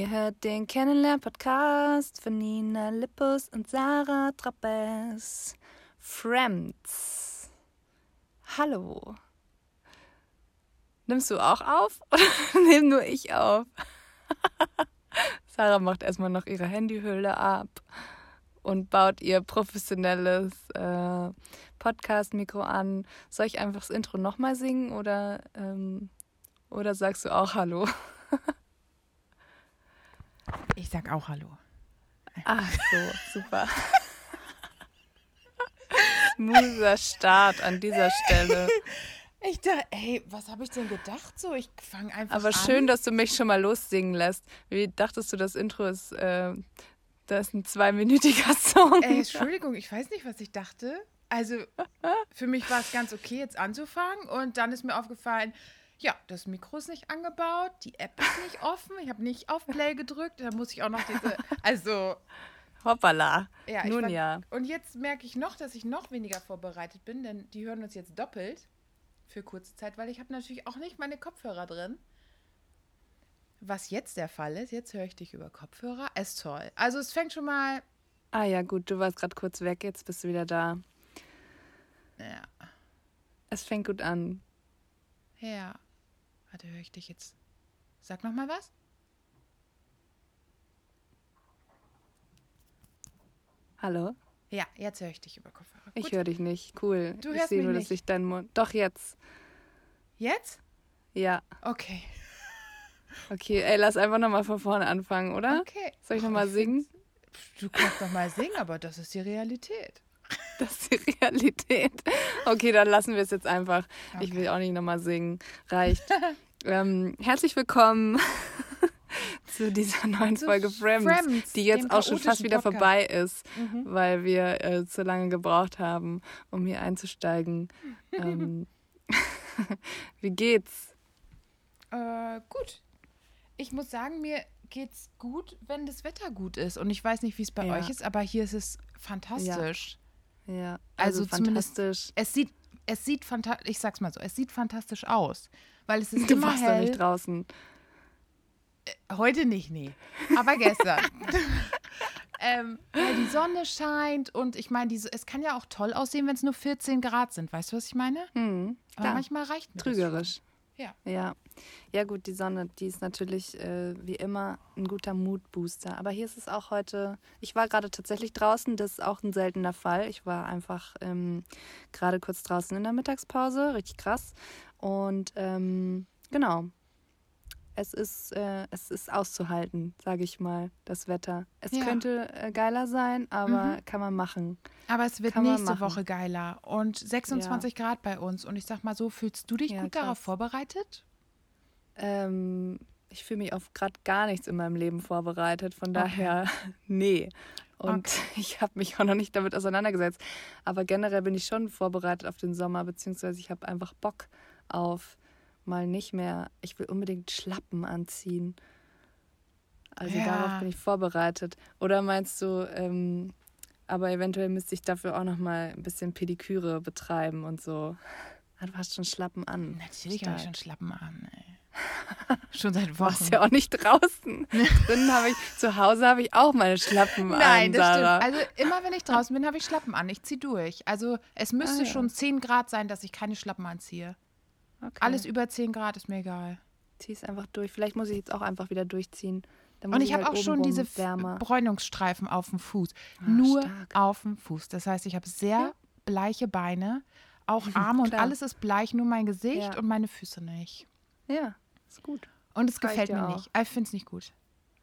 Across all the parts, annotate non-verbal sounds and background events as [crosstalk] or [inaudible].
Ihr hört den Kennenlern-Podcast von Nina Lippus und Sarah Trappes. Friends. Hallo. Nimmst du auch auf [laughs] oder nehme nur ich auf? [laughs] Sarah macht erstmal noch ihre Handyhülle ab und baut ihr professionelles äh, Podcast-Mikro an. Soll ich einfach das Intro nochmal singen oder, ähm, oder sagst du auch Hallo? [laughs] Ich sag auch Hallo. Ach so, super. [laughs] Smoother Start an dieser Stelle. Ich dachte, ey, was habe ich denn gedacht so? Ich fange einfach Aber an. schön, dass du mich schon mal lossingen lässt. Wie dachtest du, das Intro ist, äh, das ist ein zweiminütiger [laughs] Song? Ey, Entschuldigung, ich weiß nicht, was ich dachte. Also, für mich war es ganz okay, jetzt anzufangen. Und dann ist mir aufgefallen, ja, das Mikro ist nicht angebaut, die App ist nicht [laughs] offen, ich habe nicht auf Play gedrückt, da muss ich auch noch diese. [laughs] Also, Hoppala. ja, Nun war, ja. Und jetzt merke ich noch, dass ich noch weniger vorbereitet bin, denn die hören uns jetzt doppelt für kurze Zeit, weil ich habe natürlich auch nicht meine Kopfhörer drin. Was jetzt der Fall ist, jetzt höre ich dich über Kopfhörer, ist toll. Also es fängt schon mal, Ah ja, gut, du warst gerade kurz weg, jetzt bist du wieder da. ja, Es fängt gut an. ja. Warte, höre ich dich jetzt. Sag noch mal was? Hallo? Ja, jetzt höre ich dich über Kopfhörer. Ich höre dich nicht. Cool. Du ich sehe nur, dass nicht. sich dein Mund. Doch jetzt. Jetzt? Ja. Okay. Okay, ey, lass einfach nochmal von vorne anfangen, oder? Okay. Soll ich nochmal singen? Du kannst noch mal singen, aber das ist die Realität. Das ist die Realität. Okay, dann lassen wir es jetzt einfach. Ich will auch nicht nochmal singen. Reicht. ähm, herzlich willkommen [laughs] zu dieser neuen Zu Folge Friends, Friends, die jetzt auch schon fast wieder Podcast. vorbei ist, Mhm. weil wir äh, zu lange gebraucht haben, um hier einzusteigen. ähm, [laughs] wie geht's? Äh, gut. Ich muss sagen, mir geht's gut, wenn das Wetter gut ist. Und ich weiß nicht, wie es bei Ja. euch ist, aber hier ist es fantastisch. Ja, Also also, zumindest- fantastisch. Es sieht, es sieht fantastisch, ich sag's mal so, es sieht fantastisch aus. Weil es ist [laughs] Du immer warst hell. nicht draußen. Heute nicht, nee. Aber gestern. [laughs] ähm, weil die Sonne scheint und ich meine, es kann ja auch toll aussehen, wenn es nur 14 Grad sind. Weißt du, was ich meine? Hm, Aber manchmal reicht mir Trügerisch. Ja. Ja. Ja, gut, die Sonne, die ist natürlich äh, wie immer ein guter Moodbooster. Aber hier ist es auch heute. Ich war gerade tatsächlich draußen, das ist auch ein seltener Fall. Ich war einfach ähm, gerade kurz draußen in der Mittagspause, richtig krass. Und ähm, genau. Es ist, äh, es ist auszuhalten, sage ich mal, das Wetter. Es Ja. könnte äh, geiler sein, aber Mhm. kann man machen. Aber es wird Kann nächste. Woche geiler und 26 Grad bei uns. Und ich sag mal so, fühlst du dich Ja, gut krass. darauf vorbereitet? Ähm, ich fühle mich auf gerade gar nichts in meinem Leben vorbereitet. Von Okay. daher, [laughs] nee. Und [laughs] ich habe mich auch noch nicht damit auseinandergesetzt. Aber generell bin ich schon vorbereitet auf den Sommer, beziehungsweise ich habe einfach Bock auf mal nicht mehr. Ich will unbedingt Schlappen anziehen. Also Ja. darauf bin ich vorbereitet. Oder meinst du, ähm, aber eventuell müsste ich dafür auch noch mal ein bisschen Pediküre betreiben und so. Du hast schon Schlappen an. Natürlich habe ich schon. Schlappen an, ey. [laughs] schon seit Du Wochen. warst ja auch nicht draußen. Drinnen habe ich, zu Hause habe ich auch meine Schlappen Nein, an, das Sarah. stimmt. Also immer wenn ich draußen bin, habe ich Schlappen an. Ich ziehe durch. Also es müsste Ah, ja. schon 10 Grad sein, dass ich keine Schlappen anziehe. Okay. Alles über 10 Grad ist mir egal. Zieh es einfach durch. Vielleicht muss ich jetzt auch einfach wieder durchziehen. Und muss ich habe halt auch schon diese wärmer. Bräunungsstreifen auf dem Fuß. Ah, Nur stark. auf dem Fuß. Das heißt, ich habe sehr Ja. bleiche Beine, auch [laughs] Arme und alles ist bleich, nur mein Gesicht Ja. und meine Füße nicht. Ja, ist gut. Und es Reicht gefällt mir auch. nicht. Ich finde es nicht gut.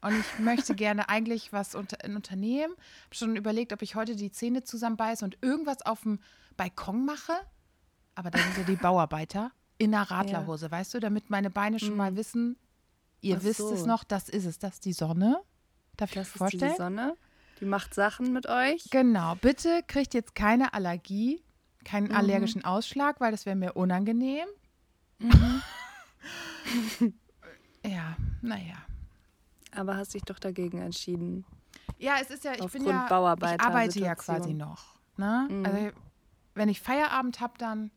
Und ich möchte gerne [laughs] eigentlich was unter, ein unternehmen. Habe schon überlegt, ob ich heute die Zähne zusammenbeiße und irgendwas auf dem Balkon mache. Aber da sind ja die [laughs] Bauarbeiter in einer Radlerhose, weißt du, damit meine Beine schon Mhm. mal wissen, ihr Ach wisst so. es noch, das ist es, das ist die Sonne. Darf ich Das mir ist vorstellen? diese Sonne. Die macht Sachen mit euch. Genau, bitte kriegt jetzt keine Allergie, keinen Mhm. allergischen Ausschlag, weil das wäre mir unangenehm. Mhm. [laughs] ja, naja. Aber hast dich doch dagegen entschieden. Ja, es ist ja, ich bin ja, ich arbeite ja Situation. quasi noch. Ne? Mhm. Also, wenn ich Feierabend habe, dann.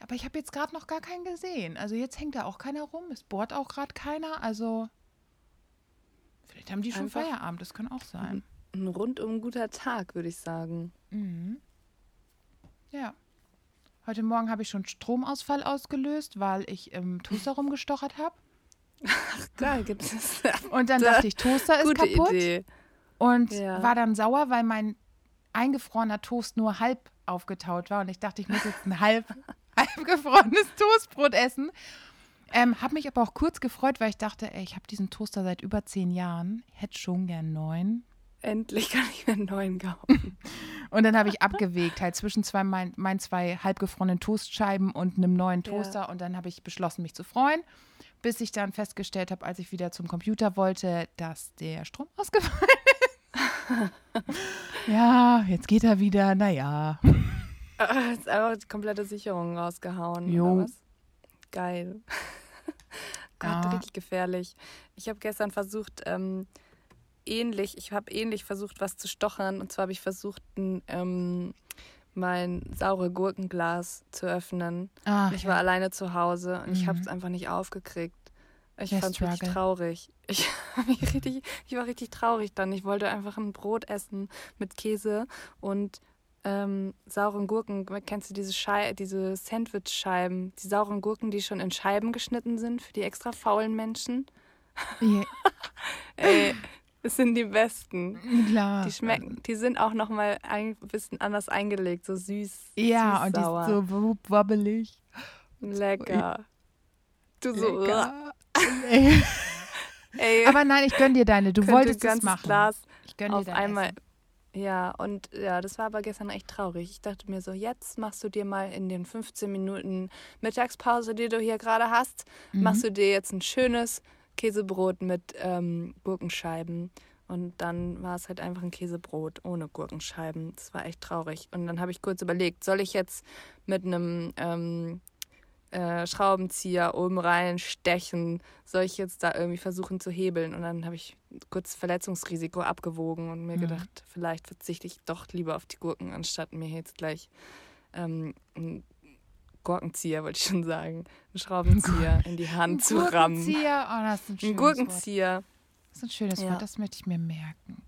Aber ich habe jetzt gerade noch gar keinen gesehen. Also jetzt hängt da auch keiner rum. Es bohrt auch gerade keiner. Also Vielleicht haben die schon Einfach- Feierabend, das kann auch sein. Ein rundum guter Tag, würde ich sagen. Mhm. Ja. Heute Morgen habe ich schon Stromausfall ausgelöst, weil ich im Toaster rumgestochert habe. Geil, gibt es. Und dann Da- dachte ich, Toaster ist kaputt. Idee. Und Ja. war dann sauer, weil mein eingefrorener Toast nur halb aufgetaut war. Und ich dachte, ich muss jetzt ein halb, halb gefrorenes Toastbrot essen. Ähm, habe mich aber auch kurz gefreut, weil ich dachte, ey, ich habe diesen Toaster seit über zehn Jahren. Hätte schon gern neuen. Endlich kann ich mir einen neuen kaufen. [laughs] Und dann habe ich abgewegt, halt zwischen zwei, mein, meinen zwei halbgefrorenen Toastscheiben und einem neuen Ja. Toaster. Und dann habe ich beschlossen, mich zu freuen, bis ich dann festgestellt habe, als ich wieder zum Computer wollte, dass der Strom ausgefallen ist. [laughs] ja, jetzt geht er wieder, naja. Ah, [laughs] Ist einfach die komplette Sicherung rausgehauen. Jo. Geil. [laughs] Gott, Ja. richtig gefährlich. Ich habe gestern versucht, ähm, ähnlich, ich habe ähnlich versucht, was zu stochern. Und zwar habe ich versucht, ein, ähm, mein saure Gurkenglas zu öffnen. Ach, Ich war alleine zu Hause und ich habe Mhm. es einfach nicht aufgekriegt. Ich fand es richtig traurig. [laughs] Ich, mich richtig, ich war richtig traurig dann. Ich wollte einfach ein Brot essen mit Käse und ähm, sauren Gurken. Kennst du diese, Schei diese Sandwich-Scheiben? Die sauren Gurken, die schon in Scheiben geschnitten sind für die extra faulen Menschen? Ja, [laughs] Ey, es sind die besten. klar. Die schmecken, die sind auch nochmal ein bisschen anders eingelegt, so süß. Ja, und die süß-sauer. ist so wobbelig. Lecker. Du so, Lecker. Ey. [laughs] ey. Aber nein, ich gönn dir deine. Du wolltest es machen. Glas ich gönn dir auf einmal. Essen. Ja, und ja, das war aber gestern echt traurig. Ich dachte mir so, jetzt machst du dir mal in den 15 Minuten Mittagspause, die du hier gerade hast, Mhm. machst du dir jetzt ein schönes Käsebrot mit ähm, Gurkenscheiben. Und dann war es halt einfach ein Käsebrot ohne Gurkenscheiben. Das war echt traurig. Und dann habe ich kurz überlegt, soll ich jetzt mit einem ähm, äh, Schraubenzieher oben rein stechen? Soll ich jetzt da irgendwie versuchen zu hebeln? Und dann habe ich kurz Verletzungsrisiko abgewogen und mir Mhm. gedacht, vielleicht verzichte ich doch lieber auf die Gurken, anstatt mir jetzt gleich ähm, einen Gurkenzieher, wollte ich schon sagen, einen Schraubenzieher in die Hand zu rammen. Gurkenzieher. Oh, das ist ein Ein schönes Wort. Gurkenzieher. Das ist ein schönes Ja. Wort, das möchte ich mir merken.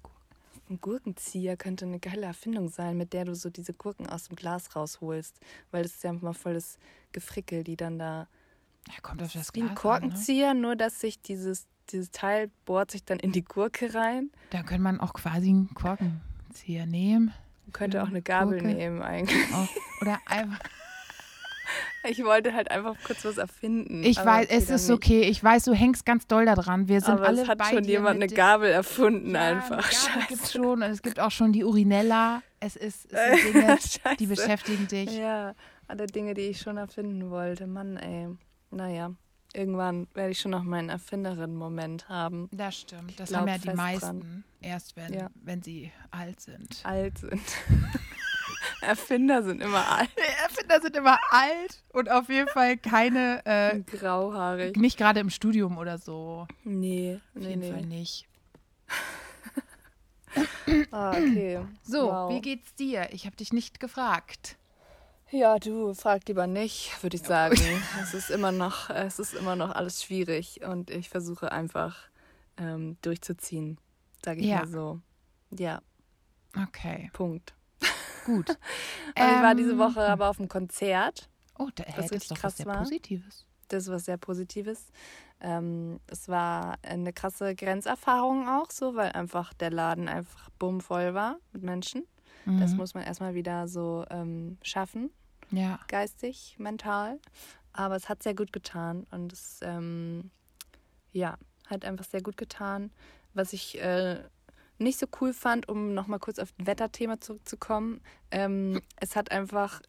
Ein Gurkenzieher könnte eine geile Erfindung sein, mit der du so diese Gurken aus dem Glas rausholst. Weil das ist ja mal voll das Gefrickel, die dann da. Ja, kommt auf Das das ist wie ein Glas an, ne? Korkenzieher, nur dass sich dieses, dieses Teil bohrt sich dann in die Gurke rein. Da könnte man auch quasi einen Korkenzieher nehmen. Man könnte auch eine Gabel Gurke. nehmen eigentlich. Auch, oder [laughs] einfach. Ich wollte halt einfach kurz was erfinden. Ich weiß, es ist nicht. okay. Ich weiß, du hängst ganz doll daran. Wir sind aber alle es hat schon jemand eine Gabel erfunden Ja, einfach. Gabel gibt's schon und es gibt auch schon die Urinella. Es ist, es sind [laughs] Dinge, die beschäftigen dich. Ja, alle Dinge, die ich schon erfinden wollte. Mann, ey. Naja, irgendwann werde ich schon noch meinen Erfinderin-Moment haben. Das stimmt. Das glaub haben ja die meisten. dran. Erst wenn, Ja. wenn sie alt sind. Alt sind. [laughs] Erfinder sind immer alt. [laughs] Erfinder sind immer alt und auf jeden Fall keine, äh, [laughs] Grauhaarig. nicht gerade im Studium oder so. Nee, Auf nee, jeden Fall nee. nicht. Ah, okay. So, Wow. wie geht's dir? Ich habe dich nicht gefragt. Ja, du frag lieber nicht, würde ich sagen. [laughs] es ist immer noch, es ist immer noch alles schwierig und ich versuche einfach ähm, durchzuziehen, sage ich Ja. mal so. Ja, Okay, Punkt. Gut. [laughs] Und ich war diese Ähm, Woche aber auf einem Konzert. Oh, da was es richtig doch was krass sehr war. Positives. Das ist was sehr Positives. Ähm, es war eine krasse Grenzerfahrung auch so, weil einfach der Laden einfach bummvoll war mit Menschen. Das Mhm. muss man erstmal wieder so ähm, schaffen, Ja, geistig, mental. Aber es hat sehr gut getan und es, ähm, ja, hat einfach sehr gut getan. Was ich äh, nicht so cool fand, um nochmal kurz auf das Wetterthema zurückzukommen, ähm, es hat einfach,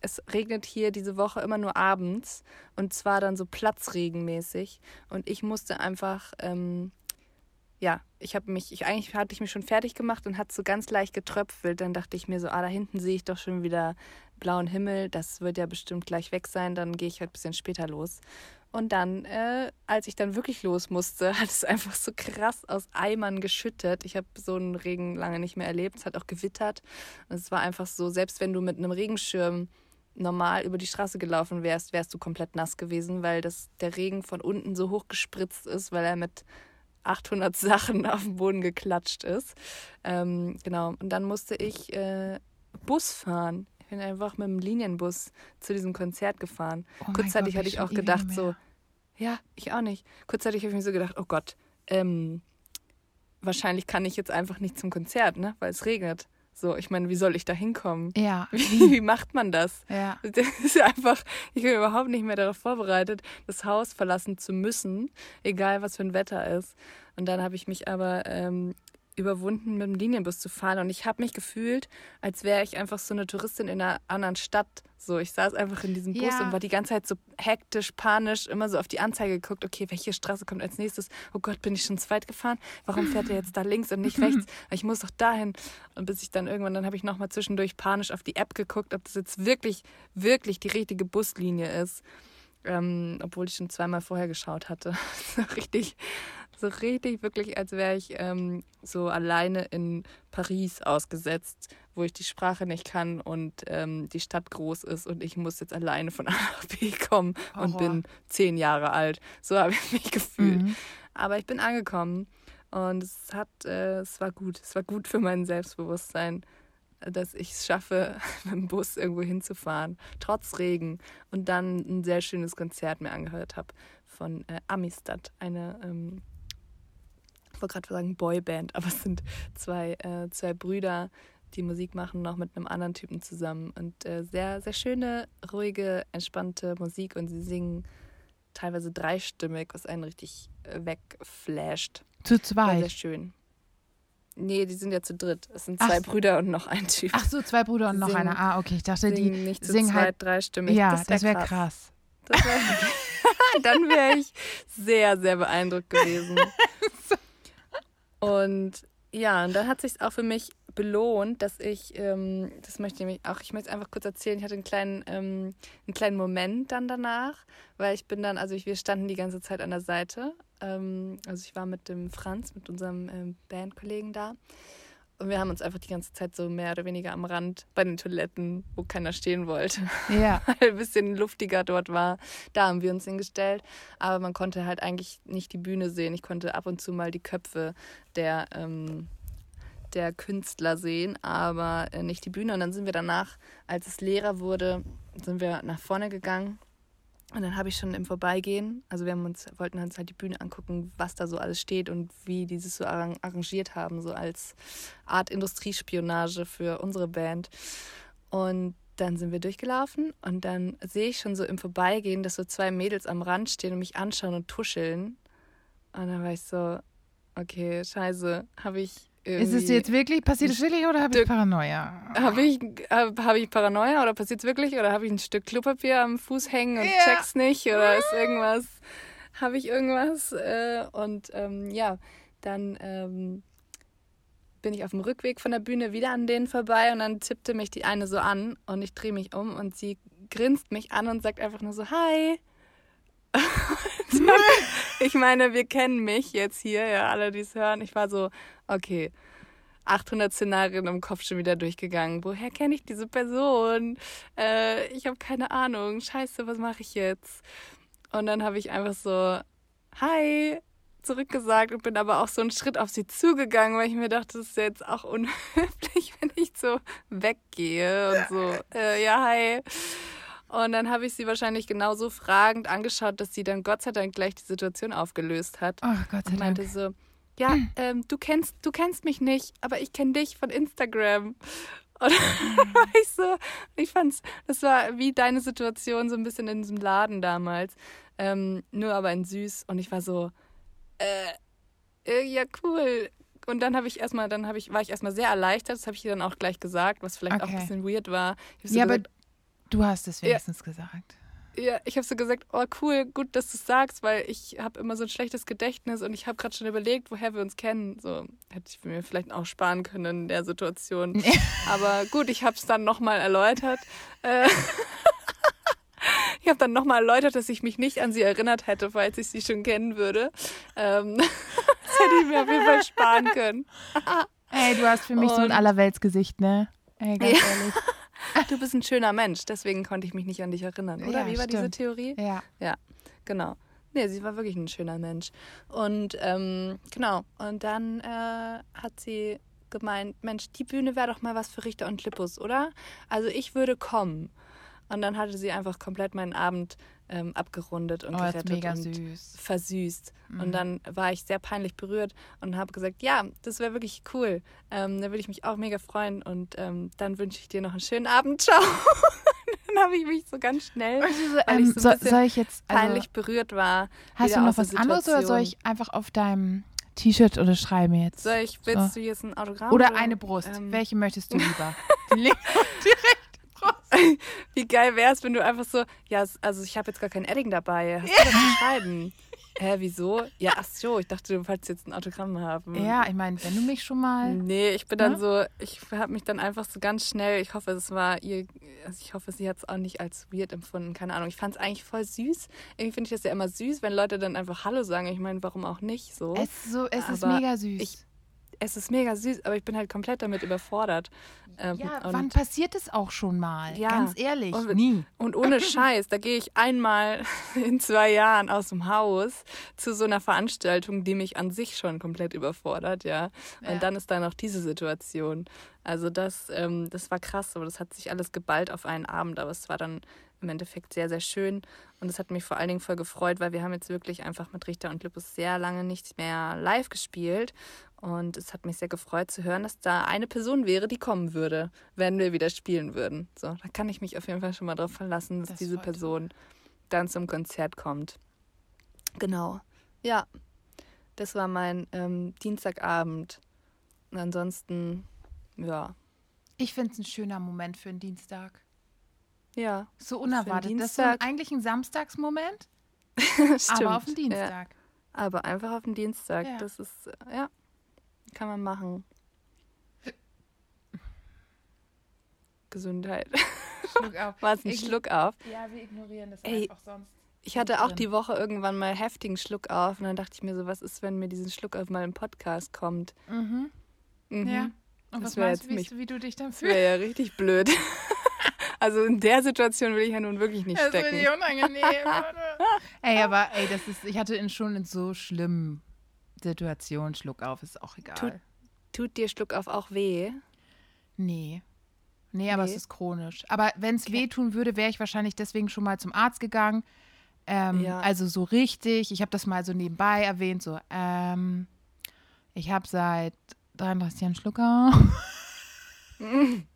es regnet hier diese Woche immer nur abends und zwar dann so platzregenmäßig und ich musste einfach, ähm, ja, ich habe mich, ich, eigentlich hatte ich mich schon fertig gemacht und hat so ganz leicht getröpfelt. Dann dachte ich mir so, ah, da hinten sehe ich doch schon wieder blauen Himmel. Das wird ja bestimmt gleich weg sein. Dann gehe ich halt ein bisschen später los. Und dann, äh, als ich dann wirklich los musste, [laughs] hat es einfach so krass aus Eimern geschüttet. Ich habe so einen Regen lange nicht mehr erlebt. Es hat auch gewittert. Und es war einfach so, selbst wenn du mit einem Regenschirm normal über die Straße gelaufen wärst, wärst du komplett nass gewesen, weil das, der Regen von unten so hoch gespritzt ist, weil er mit 800 [laughs] Sachen auf den Boden geklatscht ist. Ähm, genau, und dann musste ich äh, Bus fahren. Ich bin einfach mit dem Linienbus zu diesem Konzert gefahren. Oh Kurzzeitig Gott, hatte ich auch gedacht, so, ja, ich auch nicht. Kurzzeitig habe ich mir so gedacht, oh Gott, ähm, wahrscheinlich kann ich jetzt einfach nicht zum Konzert, ne? Weil es regnet. So, ich meine, wie soll ich da hinkommen? Ja. [laughs] Wie, wie macht man das? Ja. [laughs] Das ist einfach, ich bin überhaupt nicht mehr darauf vorbereitet, das Haus verlassen zu müssen, egal was für ein Wetter ist. Und dann habe ich mich aber ähm, überwunden, mit dem Linienbus zu fahren. Und ich habe mich gefühlt, als wäre ich einfach so eine Touristin in einer anderen Stadt. So, ich saß einfach in diesem Bus Ja. und war die ganze Zeit so hektisch, panisch, immer so auf die Anzeige geguckt, okay, welche Straße kommt als nächstes? Oh Gott, bin ich schon zu weit gefahren? Warum fährt er jetzt da links und nicht rechts? [laughs] Ich muss doch dahin. Und bis ich dann irgendwann, dann habe ich nochmal zwischendurch panisch auf die App geguckt, ob das jetzt wirklich, wirklich die richtige Buslinie ist. Ähm, obwohl ich schon zweimal vorher geschaut hatte. [laughs] richtig, so richtig, wirklich, als wäre ich ähm, so alleine in Paris ausgesetzt, wo ich die Sprache nicht kann und ähm, die Stadt groß ist und ich muss jetzt alleine von [laughs] A nach B kommen und Horror. bin zehn Jahre alt. So habe ich mich gefühlt. Mhm. Aber ich bin angekommen und es hat, äh, es war gut. Es war gut für mein Selbstbewusstsein, dass ich es schaffe, [laughs] mit dem Bus irgendwo hinzufahren, trotz Regen. Und dann ein sehr schönes Konzert mir angehört habe von äh, Amistad, eine, ähm, ich wollte gerade sagen Boyband, aber es sind zwei, äh, zwei Brüder, die Musik machen, noch mit einem anderen Typen zusammen. Und äh, sehr, sehr schöne, ruhige, entspannte Musik und sie singen teilweise dreistimmig, was einen richtig äh, wegflasht. Zu War sehr zweit. schön. Nee, die sind ja zu dritt. Es sind Ach zwei so. Brüder und noch ein Typ. Ach so, zwei Brüder und noch Singen- einer. Ah, okay, ich dachte, die singen nicht zu singen zweit halt. dreistimmig. Ja, das wäre wäre krass. krass. Das wär, [laughs] dann wäre ich sehr, sehr beeindruckt gewesen. [laughs] Und ja, und dann hat sich auch für mich belohnt, dass ich, ähm, das möchte ich auch, ich möchte es einfach kurz erzählen, ich hatte einen kleinen, ähm, einen kleinen Moment dann danach, weil ich bin dann, also ich, wir standen die ganze Zeit an der Seite. Ähm, also ich war mit dem Franz, mit unserem ähm, Bandkollegen da. Und wir haben uns einfach die ganze Zeit so mehr oder weniger am Rand bei den Toiletten, wo keiner stehen wollte, Ja. [laughs] weil ein bisschen luftiger dort war. Da haben wir uns hingestellt. Aber man konnte halt eigentlich nicht die Bühne sehen. Ich konnte ab und zu mal die Köpfe der, ähm, der Künstler sehen, aber äh, nicht die Bühne. Und dann sind wir danach, als es leerer wurde, sind wir nach vorne gegangen. Und dann habe ich schon im Vorbeigehen, also wir uns, wollten uns halt die Bühne angucken, was da so alles steht und wie die sich so arran- arrangiert haben, so als Art Industriespionage für unsere Band. Und dann sind wir durchgelaufen und dann sehe ich schon so im Vorbeigehen, dass so zwei Mädels am Rand stehen und mich anschauen und tuscheln. Und dann war ich so, okay, scheiße, habe ich. Ist es jetzt wirklich, passiert es wirklich oder habe ich Paranoia? Habe ich, hab, hab ich Paranoia oder passiert es wirklich? Oder habe ich ein Stück Klopapier am Fuß hängen und Ja. check's nicht? Oder ist irgendwas, habe ich irgendwas? Äh, und ähm, ja, dann ähm, bin ich auf dem Rückweg von der Bühne wieder an denen vorbei und dann tippte mich die eine so an und ich drehe mich um und sie grinst mich an und sagt einfach nur so, hi. [laughs] Ich meine, wir kennen mich jetzt hier, ja, alle, die es hören. Ich war so, okay, 800 Szenarien im Kopf schon wieder durchgegangen. Woher kenne ich diese Person? Äh, ich habe keine Ahnung. Scheiße, was mache ich jetzt? Und dann habe ich einfach so, hi, zurückgesagt und bin aber auch so einen Schritt auf sie zugegangen, weil ich mir dachte, das ist jetzt auch [laughs] unhöflich, wenn ich so weggehe und so, äh, ja, hi. Und dann habe ich sie wahrscheinlich genauso fragend angeschaut, dass sie dann Gott sei Dank gleich die Situation aufgelöst hat Oh Gott sei und Dank. meinte so, ja, ähm, du kennst, du kennst mich nicht, aber ich kenne dich von Instagram. [laughs] Und ich so, ich fand's, das war wie deine Situation so ein bisschen in diesem Laden damals, ähm, nur aber in süß. Und ich war so, äh, äh ja cool. Und dann habe ich erstmal, dann habe ich, war ich erstmal sehr erleichtert. Das habe ich ihr dann auch gleich gesagt, was vielleicht auch Okay. ein bisschen weird war. Ja, aber gesagt, du hast es wenigstens gesagt. ja, ich habe so gesagt, oh cool, gut, dass du es sagst, weil ich habe immer so ein schlechtes Gedächtnis und ich habe gerade schon überlegt, woher wir uns kennen. So hätte ich mir vielleicht auch sparen können in der Situation. [laughs] Aber gut, ich habe es dann nochmal erläutert. Äh, [laughs] ich habe dann nochmal erläutert, dass ich mich nicht an sie erinnert hätte, falls ich sie schon kennen würde. Ähm, [laughs] das hätte ich mir auf jeden Fall sparen können. Ey, du hast für mich so ein Und- Allerweltsgesicht, ne? Ey, ganz Ja. ehrlich. [laughs] Du bist ein schöner Mensch, deswegen konnte ich mich nicht an dich erinnern, oder? Ja, Wie war diese stimmt. Theorie? Ja. Genau. Nee, sie war wirklich ein schöner Mensch. Und ähm, genau, und dann äh, hat sie gemeint, Mensch, die Bühne wäre doch mal was für Richter und Lippus, oder? Also ich würde kommen. Und dann hatte sie einfach komplett meinen Abend ähm, abgerundet und Oh, gerettet mega und süß. versüßt. Mhm. Und dann war ich sehr peinlich berührt und habe gesagt, ja, das wäre wirklich cool. Ähm, da würde ich mich auch mega freuen. Und ähm, dann wünsche ich dir noch einen schönen Abend. [laughs] Ciao. dann habe ich mich so ganz schnell, so, weil ähm, ich so ein soll, ich jetzt. Also, peinlich berührt war. hast du noch was anderes oder soll ich einfach auf deinem T-Shirt unterschreiben jetzt? Soll ich, willst du jetzt ein Autogramm? Oder eine Brust. ähm, Welche möchtest du [laughs] lieber? Die linke und die rechte. [laughs] Wie geil wäre es, wenn du einfach so, ja, also ich habe jetzt gar kein Edding dabei. Hast du das zu schreiben? [laughs] Hä, wieso? Ja, ach so, ich dachte, du wolltest jetzt ein Autogramm haben. Ja, ich meine, wenn du mich schon mal. Nee, ich bin dann Ne? so, ich habe mich dann einfach so ganz schnell, ich hoffe, es war ihr, also ich hoffe, sie hat es auch nicht als weird empfunden, keine Ahnung. Ich fand es eigentlich voll süß. Irgendwie finde ich das ja immer süß, wenn Leute dann einfach Hallo sagen. Ich meine, warum auch nicht so? Es, ist so, es ist mega süß. ich- es ist mega süß, aber ich bin halt komplett damit überfordert. Ähm, ja, wann passiert es auch schon mal? Ja. Ganz ehrlich, Und- nie. Und ohne Scheiß, da gehe ich einmal [laughs] in zwei Jahren aus dem Haus zu so einer Veranstaltung, die mich an sich schon komplett überfordert, ja. Ja. Und dann ist da noch diese Situation. Also das, ähm, das war krass, aber das hat sich alles geballt auf einen Abend, aber es war dann im Endeffekt sehr, sehr schön. Und es hat mich vor allen Dingen voll gefreut, weil wir haben jetzt wirklich einfach mit Richter und Lippus sehr lange nicht mehr live gespielt. Und es hat mich sehr gefreut zu hören, dass da eine Person wäre, die kommen würde, wenn wir wieder spielen würden. So, da kann ich mich auf jeden Fall schon mal drauf verlassen, dass Das diese. Person dann zum Konzert kommt. Genau. Ja, das war mein ähm, Dienstagabend. Und ansonsten, ja. Ich finde es ein schöner Moment für einen Dienstag. Ja, So unerwartet. Das ist so eigentlich ein Samstagsmoment, [laughs] stimmt. aber auf den Ja. Dienstag. Aber einfach auf den Dienstag. Ja. Das ist, ja, kann man machen. Gesundheit. Schluck auf. [laughs] War es ein Ich- Schluck auf? Ja, wir ignorieren das Ey, einfach sonst. Ich hatte auch die Woche irgendwann mal heftigen Schluck auf und dann dachte ich mir so, was ist, wenn mir diesen Schluck auf mal im Podcast kommt? Mhm. Mhm. Ja. Und Das was meinst du, wie, mich- wie du dich dann fühlst? wäre ja richtig blöd. [laughs] also in der Situation will ich ja nun wirklich nicht Das stecken. ist richtig unangenehm. [laughs] ey, aber ey, das ist, ich hatte in schon in so schlimmen Situationen Schluck auf, ist auch egal. Tut- Tut dir Schluck auf auch weh? Nee. Nee, aber Nee? es ist chronisch. Aber wenn es wehtun würde, wäre ich wahrscheinlich deswegen schon mal zum Arzt gegangen. Ähm, Ja. Also so richtig. Ich habe das mal so nebenbei erwähnt. So, ähm, ich habe seit 33 Jahren Schlucker. [laughs] [laughs]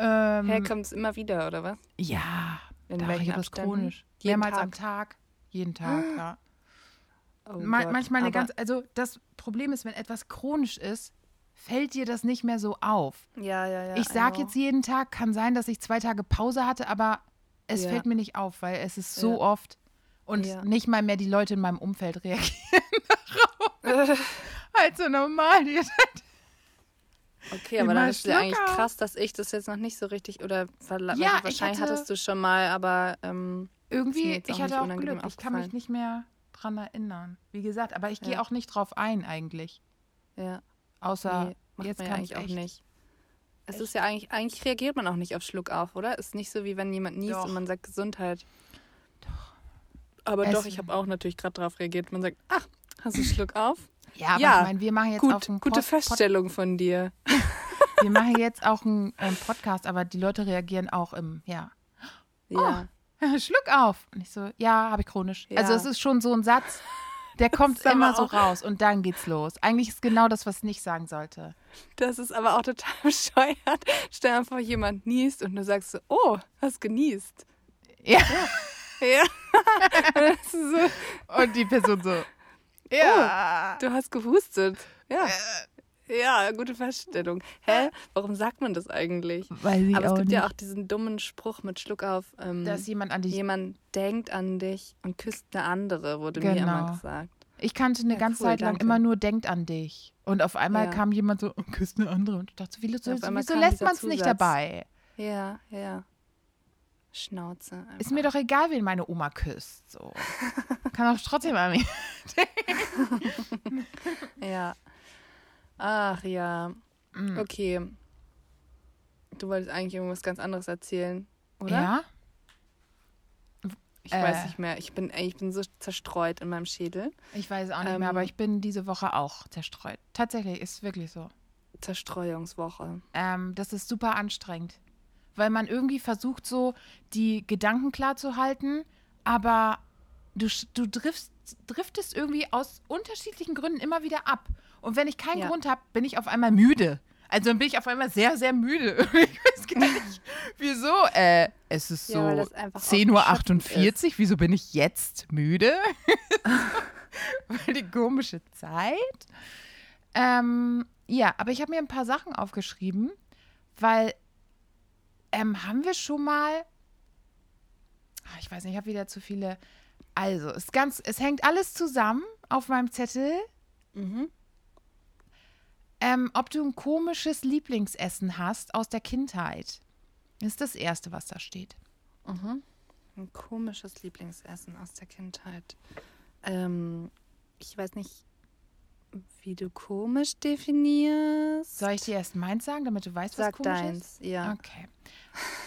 ähm, Hä, kommt es immer wieder, oder was? ja, In welchen ich das chronisch. Mehrmals am Tag? Tag. Jeden Tag, ja. Oh Ma Gott. manchmal eine ganz, also das Problem ist, wenn etwas chronisch ist, fällt dir das nicht mehr so auf. Ja, ja, ja. ich sag I know. jetzt jeden Tag, kann sein, dass ich zwei Tage Pause hatte, aber es Ja. fällt mir nicht auf, weil es ist so Ja. oft und Ja. nicht mal mehr die Leute in meinem Umfeld [laughs] reagieren darauf. halt [laughs] so normal. Die- Okay, aber dann ist es ja eigentlich krass, dass ich das jetzt noch nicht so richtig oder Ja, ich wahrscheinlich hatte- hattest du schon mal, aber ähm, Irgendwie, ich hatte auch Glück. Ich kann mich nicht mehr dran erinnern. Wie gesagt, aber ich gehe Ja. auch nicht drauf ein eigentlich. ja, Außer nee, jetzt kann eigentlich ich auch echt. nicht. Es ist ja eigentlich, eigentlich reagiert man auch nicht auf Schluck auf, oder? Ist nicht so wie wenn jemand niest Doch. und man sagt Gesundheit. Aber Es- doch, ich habe auch natürlich gerade darauf reagiert. Man sagt, ach, hast du Schluck auf? Ja, aber Ja, ich meine, wir machen jetzt Gut, auch einen gute Pod- Feststellung von dir. Pod- [laughs] wir machen jetzt auch einen ähm, Podcast, aber die Leute reagieren auch im, ja. Ja. [laughs] Schluck auf. Und ich so, ja, habe ich chronisch. Ja. Also es ist schon so ein Satz, der [laughs] kommt immer so raus und dann geht's los. Eigentlich ist genau das, was ich nicht sagen sollte. Das ist aber auch total bescheuert. Stell dir vor, jemand niest und du sagst so, oh, hast genießt. Ja. Ja. so, Und die Person so, ja. du hast gehustet. Ja. Ja, gute Feststellung. Hä? Warum sagt man das eigentlich? Weil sie Aber es auch gibt nicht, ja auch diesen dummen Spruch mit Schluck auf. Ähm, dass jemand an dich jemand denkt an dich und küsst eine andere, wurde mir Genau. immer gesagt. Ich kannte eine Ja, ganze cool, Zeit lang danke. immer nur denkt an dich. Und auf einmal Ja. kam jemand so und küsst eine andere. Und ich dachte, so, wieso, Auf einmal wieso kam lässt man es nicht dabei? Ja, ja. Schnauze. Einfach. Ist mir doch egal, wen meine Oma küsst. So. [laughs] Kann doch trotzdem an mich. [laughs] Ja. Ach ja. Mm. Okay. Du wolltest eigentlich irgendwas ganz anderes erzählen, oder? Ja? Ich Äh. weiß nicht mehr. Ich bin, ich bin so zerstreut in meinem Schädel. Ich weiß auch nicht Ähm, mehr, aber ich bin diese Woche auch zerstreut. Tatsächlich, ist wirklich so. Zerstreuungswoche. Ähm, das ist super anstrengend. Weil man irgendwie versucht, so die Gedanken klar zu halten, aber du, du driftst, driftest irgendwie aus unterschiedlichen Gründen immer wieder ab. Und wenn ich keinen Ja. Grund habe, bin ich auf einmal müde. Also dann bin ich auf einmal sehr, sehr müde. [laughs] Ich weiß gar nicht, wieso. Äh, es ist so das einfach auch 10.48 Uhr. Wieso bin ich jetzt müde? [laughs] weil die komische Zeit. Ähm, ja, aber ich habe mir ein paar Sachen aufgeschrieben, weil ähm, haben wir schon mal. Ah, Ich weiß nicht, ich habe wieder zu viele. Also, es, ganz, es hängt alles zusammen auf meinem Zettel. Mhm. Ähm, ob du ein komisches Lieblingsessen hast aus der Kindheit. Ist das Erste, was da steht. Mhm. Ein komisches Lieblingsessen aus der Kindheit. Ähm, ich weiß nicht, wie du komisch definierst. Soll ich dir erst meins sagen, damit du weißt, was Sag komisch deins, ja. ist? Okay.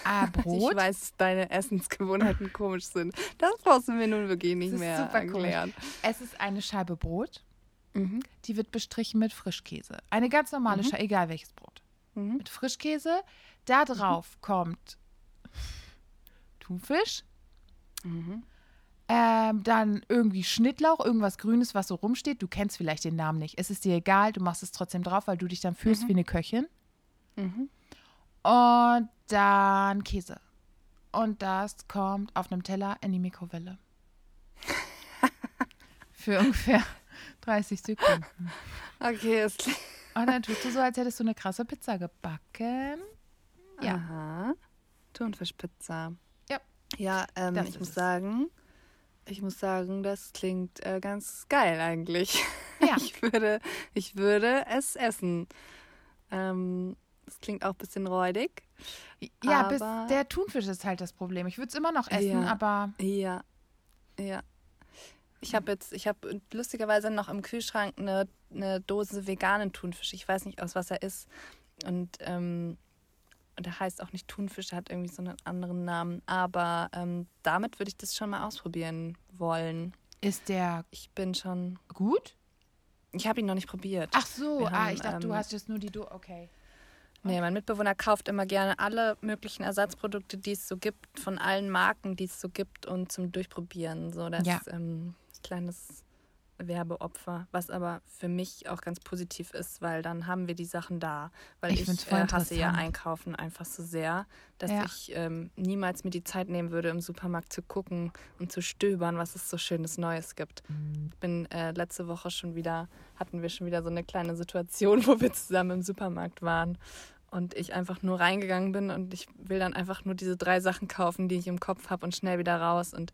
Ah, [laughs] Brot. Ich weiß, dass deine Essensgewohnheiten komisch sind. Das brauchst du mir nun wirklich nicht mehr super erklären. Es ist eine Scheibe Brot. Mhm. Die wird bestrichen mit Frischkäse. Eine ganz normale Scheibe, egal welches Brot. Mhm. Mit Frischkäse. Da drauf kommt Thunfisch. Mhm. Ähm, dann irgendwie Schnittlauch, irgendwas Grünes, was so rumsteht. Du kennst vielleicht den Namen nicht. Es ist dir egal, du machst es trotzdem drauf, weil du dich dann fühlst wie eine Köchin. Mhm. Und dann Käse. Und das kommt auf einem Teller in die Mikrowelle. [laughs] Für ungefähr 30 Sekunden. Okay, es klingt. Und dann tust du so, als hättest du eine krasse Pizza gebacken. Ja. Aha. Thunfischpizza. Ja. Ja, ähm, ich ist muss es. sagen, ich muss sagen, das klingt äh, ganz geil eigentlich. Ja. [laughs] Ich würde, ich würde es essen. Ähm, es klingt auch ein bisschen räudig. Ja, bis Aber- der Thunfisch ist halt das Problem. Ich würde es immer noch essen, Ja. aber Ja, ja. Ich habe jetzt, ich habe lustigerweise noch im Kühlschrank eine, eine Dose veganen Thunfisch. Ich weiß nicht, aus was er ist. Und, ähm, der heißt auch nicht Thunfisch, er hat irgendwie so einen anderen Namen. Aber ähm, damit würde ich das schon mal ausprobieren wollen. ist der Ich bin schon. gut? Ich habe ihn noch nicht probiert. Ach so, ah, haben, ich dachte, du ähm, hast jetzt nur die Do. Okay. Nee, mein Mitbewohner kauft immer gerne alle möglichen Ersatzprodukte, die es so gibt, von allen Marken, die es so gibt und zum Durchprobieren. So, das Ja. ist ähm, ein kleines Werbeopfer, was aber für mich auch ganz positiv ist, weil dann haben wir die Sachen da. Weil Ich ich, äh, hasse ja. Einkaufen einfach so sehr, dass Ja. ich ähm, niemals mir die Zeit nehmen würde, im Supermarkt zu gucken und zu stöbern, was es so schönes Neues gibt. Ich bin äh, letzte Woche schon wieder, hatten wir schon wieder so eine kleine Situation, [laughs] wo wir zusammen im Supermarkt waren und ich einfach nur reingegangen bin und ich will dann einfach nur diese drei Sachen kaufen, die ich im Kopf habe und schnell wieder raus. Und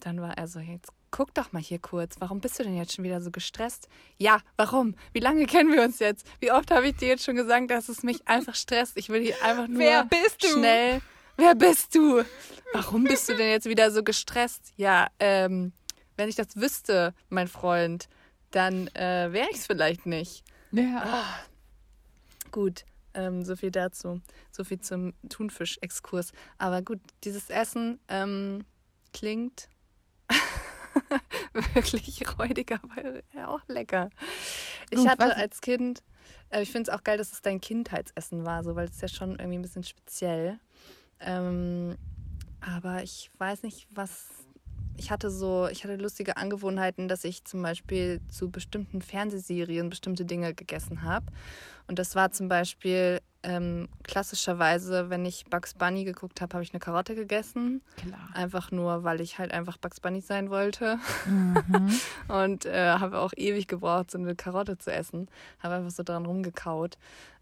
dann war er so, jetzt guck doch mal hier kurz, warum bist du denn jetzt schon wieder so gestresst? Ja, warum? Wie lange kennen wir uns jetzt? Wie oft habe ich dir jetzt schon gesagt, dass es mich einfach stresst? Ich will hier einfach nur Wer bist du? schnell. Wer bist du? Warum bist du denn jetzt wieder so gestresst? Ja, ähm, wenn ich das wüsste, mein Freund, dann äh, wäre ich es vielleicht nicht. Ja. Gut, ähm, so viel dazu. So viel zum Thunfisch-Exkurs. Aber gut, dieses Essen ähm, klingt [laughs] wirklich räudig, aber ja, auch lecker. Ich Gut, hatte was- als Kind, äh, ich finde es auch geil, dass es dein Kindheitsessen war, so, weil es ja schon irgendwie ein bisschen speziell. Ähm, aber ich weiß nicht, was. Ich hatte so, ich hatte lustige Angewohnheiten, dass ich zum Beispiel zu bestimmten Fernsehserien bestimmte Dinge gegessen habe. Und das war zum Beispiel ähm, klassischerweise, wenn ich Bugs Bunny geguckt habe, habe ich eine Karotte gegessen. Klar. Einfach nur, weil ich halt einfach Bugs Bunny sein wollte. Mhm. [laughs] Und äh, habe auch ewig gebraucht, so eine Karotte zu essen. Habe einfach so dran rumgekaut.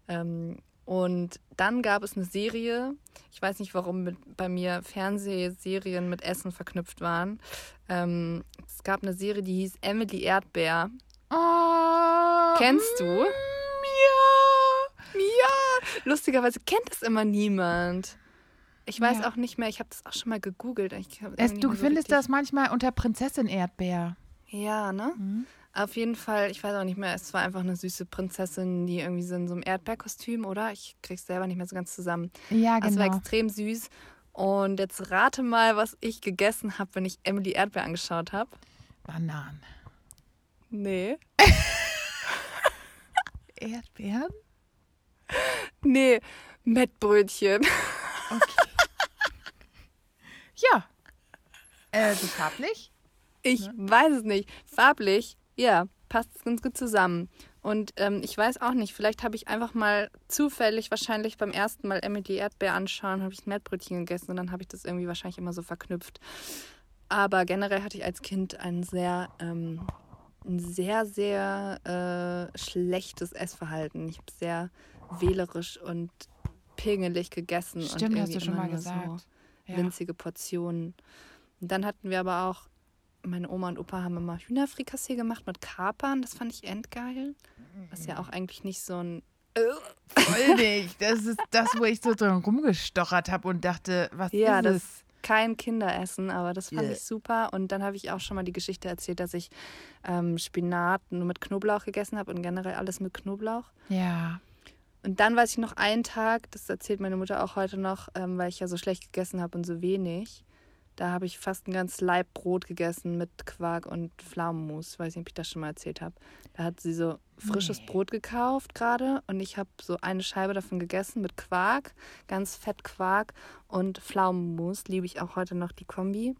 Ähm, und dann gab es eine Serie, ich weiß nicht, warum mit, bei mir Fernsehserien mit Essen verknüpft waren. Ähm, es gab eine Serie, die hieß Emily Erdbeer. Oh, Kennst du? mm, Ja. Ja, lustigerweise kennt es immer niemand. Ich weiß Ja. auch nicht mehr, ich habe das auch schon mal gegoogelt. Es, du so findest richtig- das manchmal unter Prinzessin Erdbeer. Ja, ne? Mhm. Auf jeden Fall, ich weiß auch nicht mehr, es war einfach eine süße Prinzessin, die irgendwie so in so einem Erdbeerkostüm, oder? Ich krieg's selber nicht mehr so ganz zusammen. Ja, Also Es war genau. extrem süß. Und jetzt rate mal, was ich gegessen habe, wenn ich Emily Erdbeer angeschaut habe. Bananen. Nee. [laughs] Erdbeeren? [laughs] Nee, Mettbrötchen. [laughs] Okay. ja. Äh, so farblich? Ich weiß es nicht. Farblich, ja, passt ganz gut zusammen. Und ähm, ich weiß auch nicht, vielleicht habe ich einfach mal zufällig, wahrscheinlich beim ersten Mal Emily Erdbeer anschauen, habe ich ein Mettbrötchen gegessen und dann habe ich das irgendwie wahrscheinlich immer so verknüpft. Aber generell hatte ich als Kind ein sehr, ähm, ein sehr, sehr äh, schlechtes Essverhalten. Ich habe sehr wählerisch und pingelig gegessen. Stimmt, und hast du schon mal gesagt. So Ja. winzige Portionen. Und dann hatten wir aber auch, meine Oma und Opa haben immer Hühnerfrikassee gemacht mit Kapern. Das fand ich endgeil. Was ja auch eigentlich nicht so ein. Voll nicht. Das ist das, wo ich so drin rumgestochert habe und dachte, was Ja, ist das es? kein Kinderessen, aber das fand Yeah. ich super. Und dann habe ich auch schon mal die Geschichte erzählt, dass ich ähm, Spinat nur mit Knoblauch gegessen habe und generell alles mit Knoblauch. Ja. Und dann weiß ich noch einen Tag, das erzählt meine Mutter auch heute noch, ähm, weil ich ja so schlecht gegessen habe und so wenig. Da habe ich fast ein ganz Laib Brot gegessen mit Quark und Pflaumenmus. Weiß nicht, ob ich das schon mal erzählt habe. Da hat sie so frisches Nee. Brot gekauft gerade und ich habe so eine Scheibe davon gegessen mit Quark, ganz fett Quark und Pflaumenmus. Liebe ich auch heute noch die Kombi.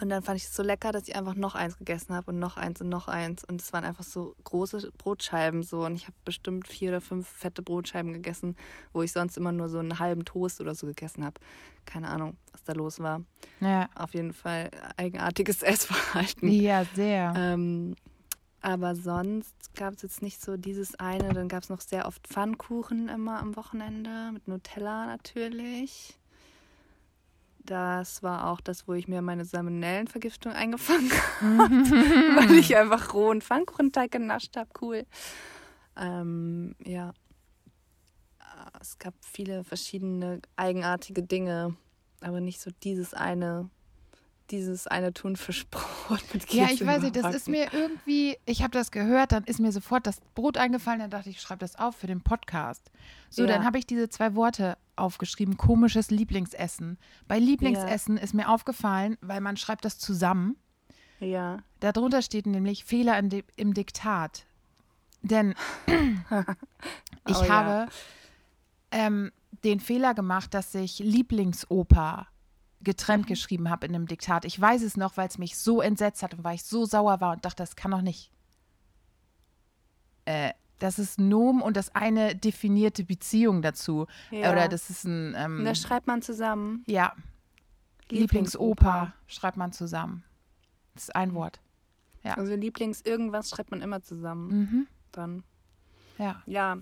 Und dann fand ich es so lecker, dass ich einfach noch eins gegessen habe und noch eins und noch eins. Und es waren einfach so große Brotscheiben so. Und ich habe bestimmt vier oder fünf fette Brotscheiben gegessen, wo ich sonst immer nur so einen halben Toast oder so gegessen habe. Keine Ahnung, was da los war. Ja. Auf jeden Fall eigenartiges [laughs] Essverhalten. Ja, sehr. Ähm, aber sonst gab es jetzt nicht so dieses eine. Dann gab es noch sehr oft Pfannkuchen immer am Wochenende mit Nutella natürlich. Das war auch das, wo ich mir meine Salmonellenvergiftung eingefangen [laughs] [laughs] habe, weil ich einfach rohen Pfannkuchenteig genascht habe. Cool. Ähm, ja. Äh, Es gab viele verschiedene eigenartige Dinge, aber nicht so dieses eine, dieses eine Thunfischbrot mit Käse. Ja, ich weiß nicht, das ist mir irgendwie, ich habe das gehört, dann ist mir sofort das Brot eingefallen, dann dachte ich, ich schreibe das auf für den Podcast. So, Ja. dann habe ich diese zwei Worte aufgeschrieben, komisches Lieblingsessen. Bei Lieblingsessen ist mir aufgefallen, weil man schreibt das zusammen, Ja. darunter steht nämlich Fehler Di- im Diktat. Denn [laughs] ich Oh ja. habe ähm, den Fehler gemacht, dass ich Lieblingsoper getrennt geschrieben habe in einem Diktat. Ich weiß es noch, weil es mich so entsetzt hat und weil ich so sauer war und dachte, das kann doch nicht. Äh, das ist Nomen und das eine definierte Beziehung dazu. Ja. Oder das ist ein, ähm, Und das schreibt man zusammen. ja, Lieblingsoper. Lieblingsoper schreibt man zusammen. Das ist ein Wort. Ja. Also Lieblings irgendwas schreibt man immer zusammen. Mhm. Dann. Ja. Ja.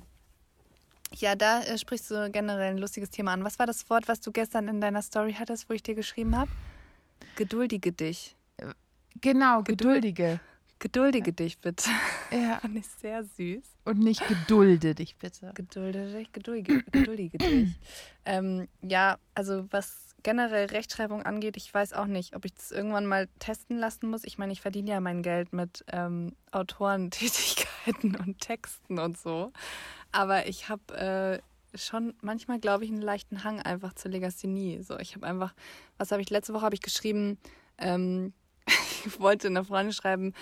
Ja, da äh, sprichst du generell ein lustiges Thema an. Was war das Wort, was du gestern in deiner Story hattest, wo ich dir geschrieben habe? Geduldige dich. Genau, Geduld- geduldige. Geduldige dich bitte. Ja. [laughs] Fand ich sehr süß. Und nicht gedulde dich bitte. Gedulde dich, geduldige, geduldige dich. [clears throat] Ähm, ja, also was generell Rechtschreibung angeht, ich weiß auch nicht, ob ich das irgendwann mal testen lassen muss. Ich meine, ich verdiene ja mein Geld mit ähm, Autorentätigkeiten und Texten und so. Aber ich habe äh, schon manchmal, glaube ich, einen leichten Hang einfach zur Legasthenie. So, ich habe einfach, was habe ich letzte Woche habe ich geschrieben? Ähm, [laughs] ich wollte einer Freundin schreiben,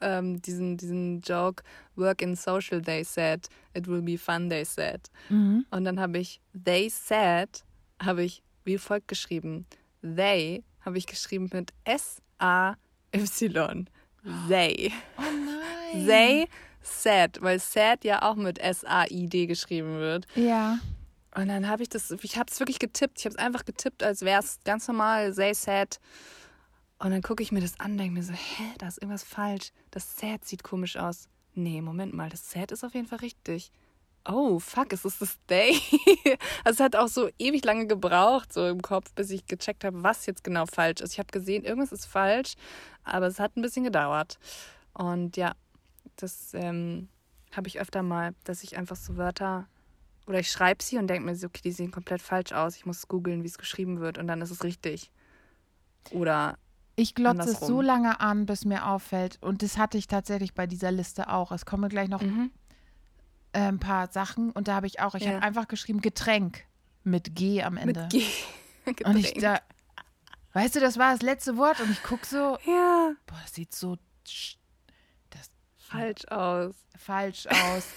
ähm, diesen, diesen Joke, work in social, they said, it will be fun, they said. Mhm. Und dann habe ich they said, habe ich wie folgt geschrieben. They habe ich geschrieben mit S-A-Y. They. Oh nein. They said, weil sad ja auch mit S-A-I-D geschrieben wird. Ja. Und dann habe ich das, ich habe es wirklich getippt. Ich habe es einfach getippt, als wäre es ganz normal, they said. Und dann gucke ich mir das an, denke mir so, hä, da ist irgendwas falsch. Das sad sieht komisch aus. Nee, Moment mal, das sad ist auf jeden Fall richtig. Oh, fuck, es ist das they. [laughs] also es hat auch so ewig lange gebraucht, so im Kopf, bis ich gecheckt habe, was jetzt genau falsch ist. Ich habe gesehen, irgendwas ist falsch, aber es hat ein bisschen gedauert. Und ja, das ähm, habe ich öfter mal, dass ich einfach so Wörter oder ich schreibe sie und denke mir so, okay, die sehen komplett falsch aus. Ich muss googeln, wie es geschrieben wird und dann ist es richtig. Oder Ich glotze es so lange an, bis mir auffällt. Und das hatte ich tatsächlich bei dieser Liste auch. Es kommen gleich noch mhm. ein paar Sachen. Und da habe ich auch, ich Ja. habe einfach geschrieben Getränk mit G am Ende. mit G. [laughs] Und ich da, weißt du, das war das letzte Wort und ich gucke so, ja. boah, das sieht so falsch aus. Falsch aus.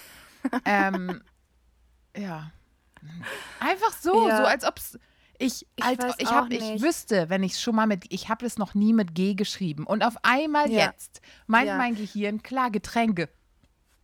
[laughs] ähm, ja. Einfach so, ja. so als ob es ich, ich, als, ich, hab, ich wüsste, wenn ich es schon mal mit, ich habe es noch nie mit G geschrieben. Und auf einmal ja. jetzt meint ja. mein Gehirn, klar, Getränke.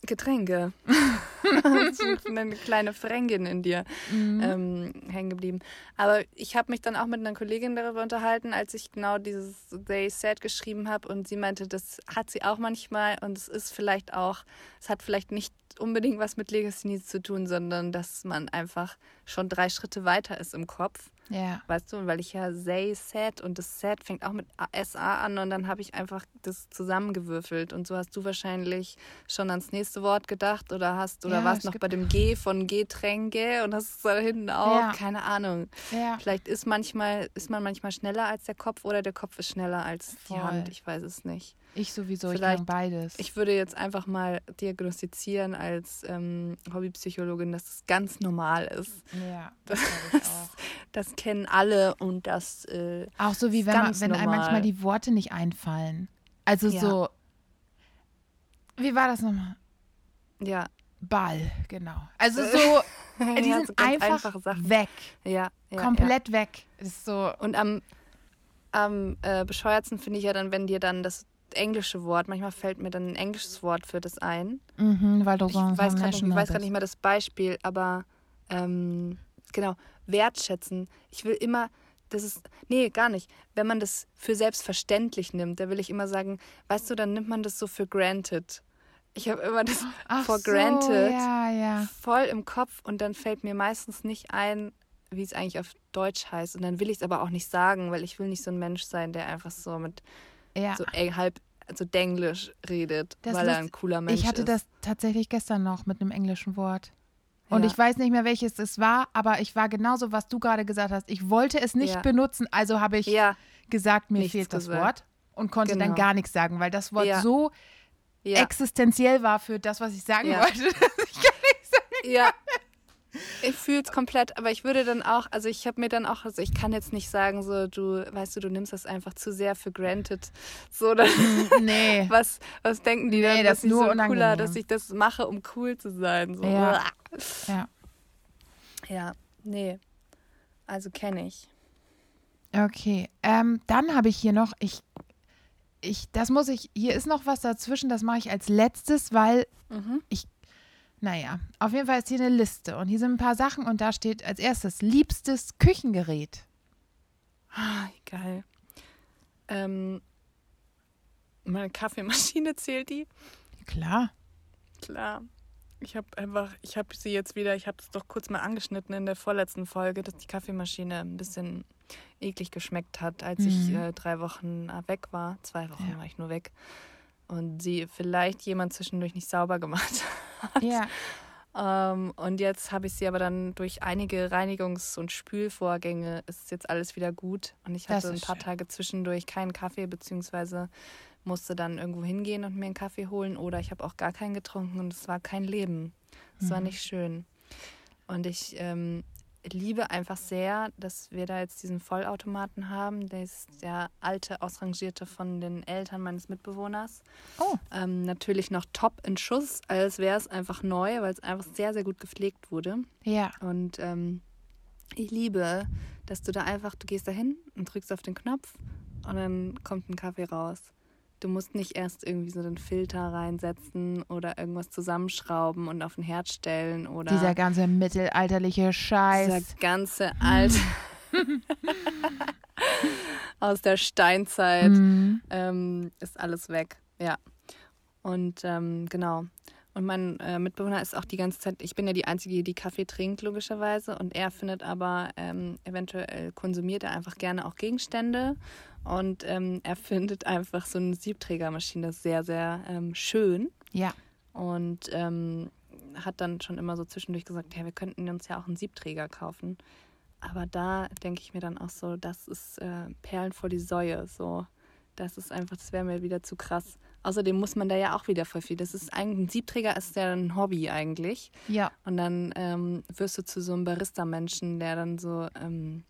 Getränke. [laughs] eine kleine Frängin in dir mhm. ähm, hängen geblieben. Aber ich habe mich dann auch mit einer Kollegin darüber unterhalten, als ich genau dieses They Said geschrieben habe und sie meinte, das hat sie auch manchmal und es ist vielleicht auch, es hat vielleicht nicht unbedingt was mit Legasthenie zu tun, sondern dass man einfach schon drei Schritte weiter ist im Kopf ja. Weißt du, weil ich ja say set und das set fängt auch mit SA an und dann habe ich einfach das zusammengewürfelt und so hast du wahrscheinlich schon ans nächste Wort gedacht oder hast oder ja, warst noch bei dem G von Getränke und hast es da hinten auch, ja. keine Ahnung. Ja. Vielleicht ist manchmal ist man manchmal schneller als der Kopf oder der Kopf ist schneller als Voll. die Hand, ich weiß es nicht. Ich sowieso, Vielleicht, ich kann beides. Ich würde jetzt einfach mal diagnostizieren als ähm, Hobbypsychologin, dass es ganz normal ist. Ja, [laughs] das, das, das kennen alle und das äh, Auch so wie wenn, man, wenn einem manchmal die Worte nicht einfallen. Also ja. so, wie war das nochmal? Ja. Ball, genau. Also [laughs] so, die ja, sind so einfach weg. Ja, ja Komplett weg. Ist so. Und am, am äh, bescheuertsten finde ich ja dann, wenn dir dann das englische Wort. Manchmal fällt mir dann ein englisches Wort für das ein. Mhm, weil du ich weiß gerade nicht, nicht mehr das Beispiel, aber ähm, genau, wertschätzen. Ich will immer, das ist, nee, gar nicht. Wenn man das für selbstverständlich nimmt, da will ich immer sagen, weißt du, dann nimmt man das so für granted. Ich habe immer das Ach for so, granted ja, ja. voll im Kopf und dann fällt mir meistens nicht ein, wie es eigentlich auf Deutsch heißt. Und dann will ich es aber auch nicht sagen, weil ich will nicht so ein Mensch sein, der einfach so mit ja. so ey, halb also Denglisch redet, das weil er ein cooler Mensch ist. Ich hatte ist. das tatsächlich gestern noch mit einem englischen Wort. Und ja. ich weiß nicht mehr, welches es war, aber ich war genauso, was du gerade gesagt hast. Ich wollte es nicht ja. benutzen, also habe ich gesagt, mir nichts fehlt das gesagt. Wort und konnte genau. dann gar nichts sagen, weil das Wort so existenziell war für das, was ich sagen wollte, [laughs] dass ich gar nichts sagen Ja, ich fühle es komplett, aber ich würde dann auch, also ich habe mir dann auch, also ich kann jetzt nicht sagen, so du, weißt du, du nimmst das einfach zu sehr für granted. So, dann, nee. [laughs] was, was denken die nee, dann, das dass nur so cooler, dass ich das mache, um cool zu sein. So. Ja. ja. Ja, nee. Also kenne ich. Okay, ähm, dann habe ich hier noch, ich, ich, das muss ich, hier ist noch was dazwischen, das mache ich als letztes, weil mhm. ich naja, auf jeden Fall ist hier eine Liste und hier sind ein paar Sachen und da steht als erstes liebstes Küchengerät. Ah, geil. Ähm, meine Kaffeemaschine [laughs] zählt die? Klar. Klar. Ich habe einfach, ich habe sie jetzt wieder, ich habe es doch kurz mal angeschnitten in der vorletzten Folge, dass die Kaffeemaschine ein bisschen eklig geschmeckt hat, als mhm. ich äh, drei Wochen äh, weg war. Zwei Wochen ja. war ich nur weg und sie vielleicht jemand zwischendurch nicht sauber gemacht [laughs] hat. Ja. Ähm, und jetzt habe ich sie aber dann durch einige Reinigungs- und Spülvorgänge ist jetzt alles wieder gut. Und ich hatte ein paar schön. Tage zwischendurch keinen Kaffee, beziehungsweise musste dann irgendwo hingehen und mir einen Kaffee holen oder ich habe auch gar keinen getrunken und es war kein Leben. Es mhm. war nicht schön. Und ich ähm, liebe einfach sehr, dass wir da jetzt diesen Vollautomaten haben. Der ist der alte, ausrangierte von den Eltern meines Mitbewohners. Oh. Ähm, natürlich noch top in Schuss, als wäre es einfach neu, weil es einfach sehr, sehr gut gepflegt wurde. Ja. Und ähm, ich liebe, dass du da einfach, du gehst da hin und drückst auf den Knopf und dann kommt ein Kaffee raus. Du musst nicht erst irgendwie so den Filter reinsetzen oder irgendwas zusammenschrauben und auf den Herd stellen oder. Dieser ganze mittelalterliche Scheiß. Dieser ganze alte. [laughs] aus der Steinzeit mhm. ähm, ist alles weg. Ja. Und ähm, genau. Und mein äh, Mitbewohner ist auch die ganze Zeit, ich bin ja die Einzige, die Kaffee trinkt, logischerweise. Und er findet aber, ähm, eventuell konsumiert er einfach gerne auch Gegenstände und ähm, er findet einfach so eine Siebträgermaschine sehr, sehr ähm, schön. Ja. Und ähm, hat dann schon immer so zwischendurch gesagt, ja, wir könnten uns ja auch einen Siebträger kaufen. Aber da denke ich mir dann auch so, das ist äh, Perlen vor die Säue. So, das ist einfach, das wäre mir wieder zu krass. Außerdem muss man da ja auch wieder voll viel. Das ist eigentlich ein Siebträger ist ja ein Hobby eigentlich. Ja. Und dann ähm, wirst du zu so einem Barista-Menschen, der dann so ähm,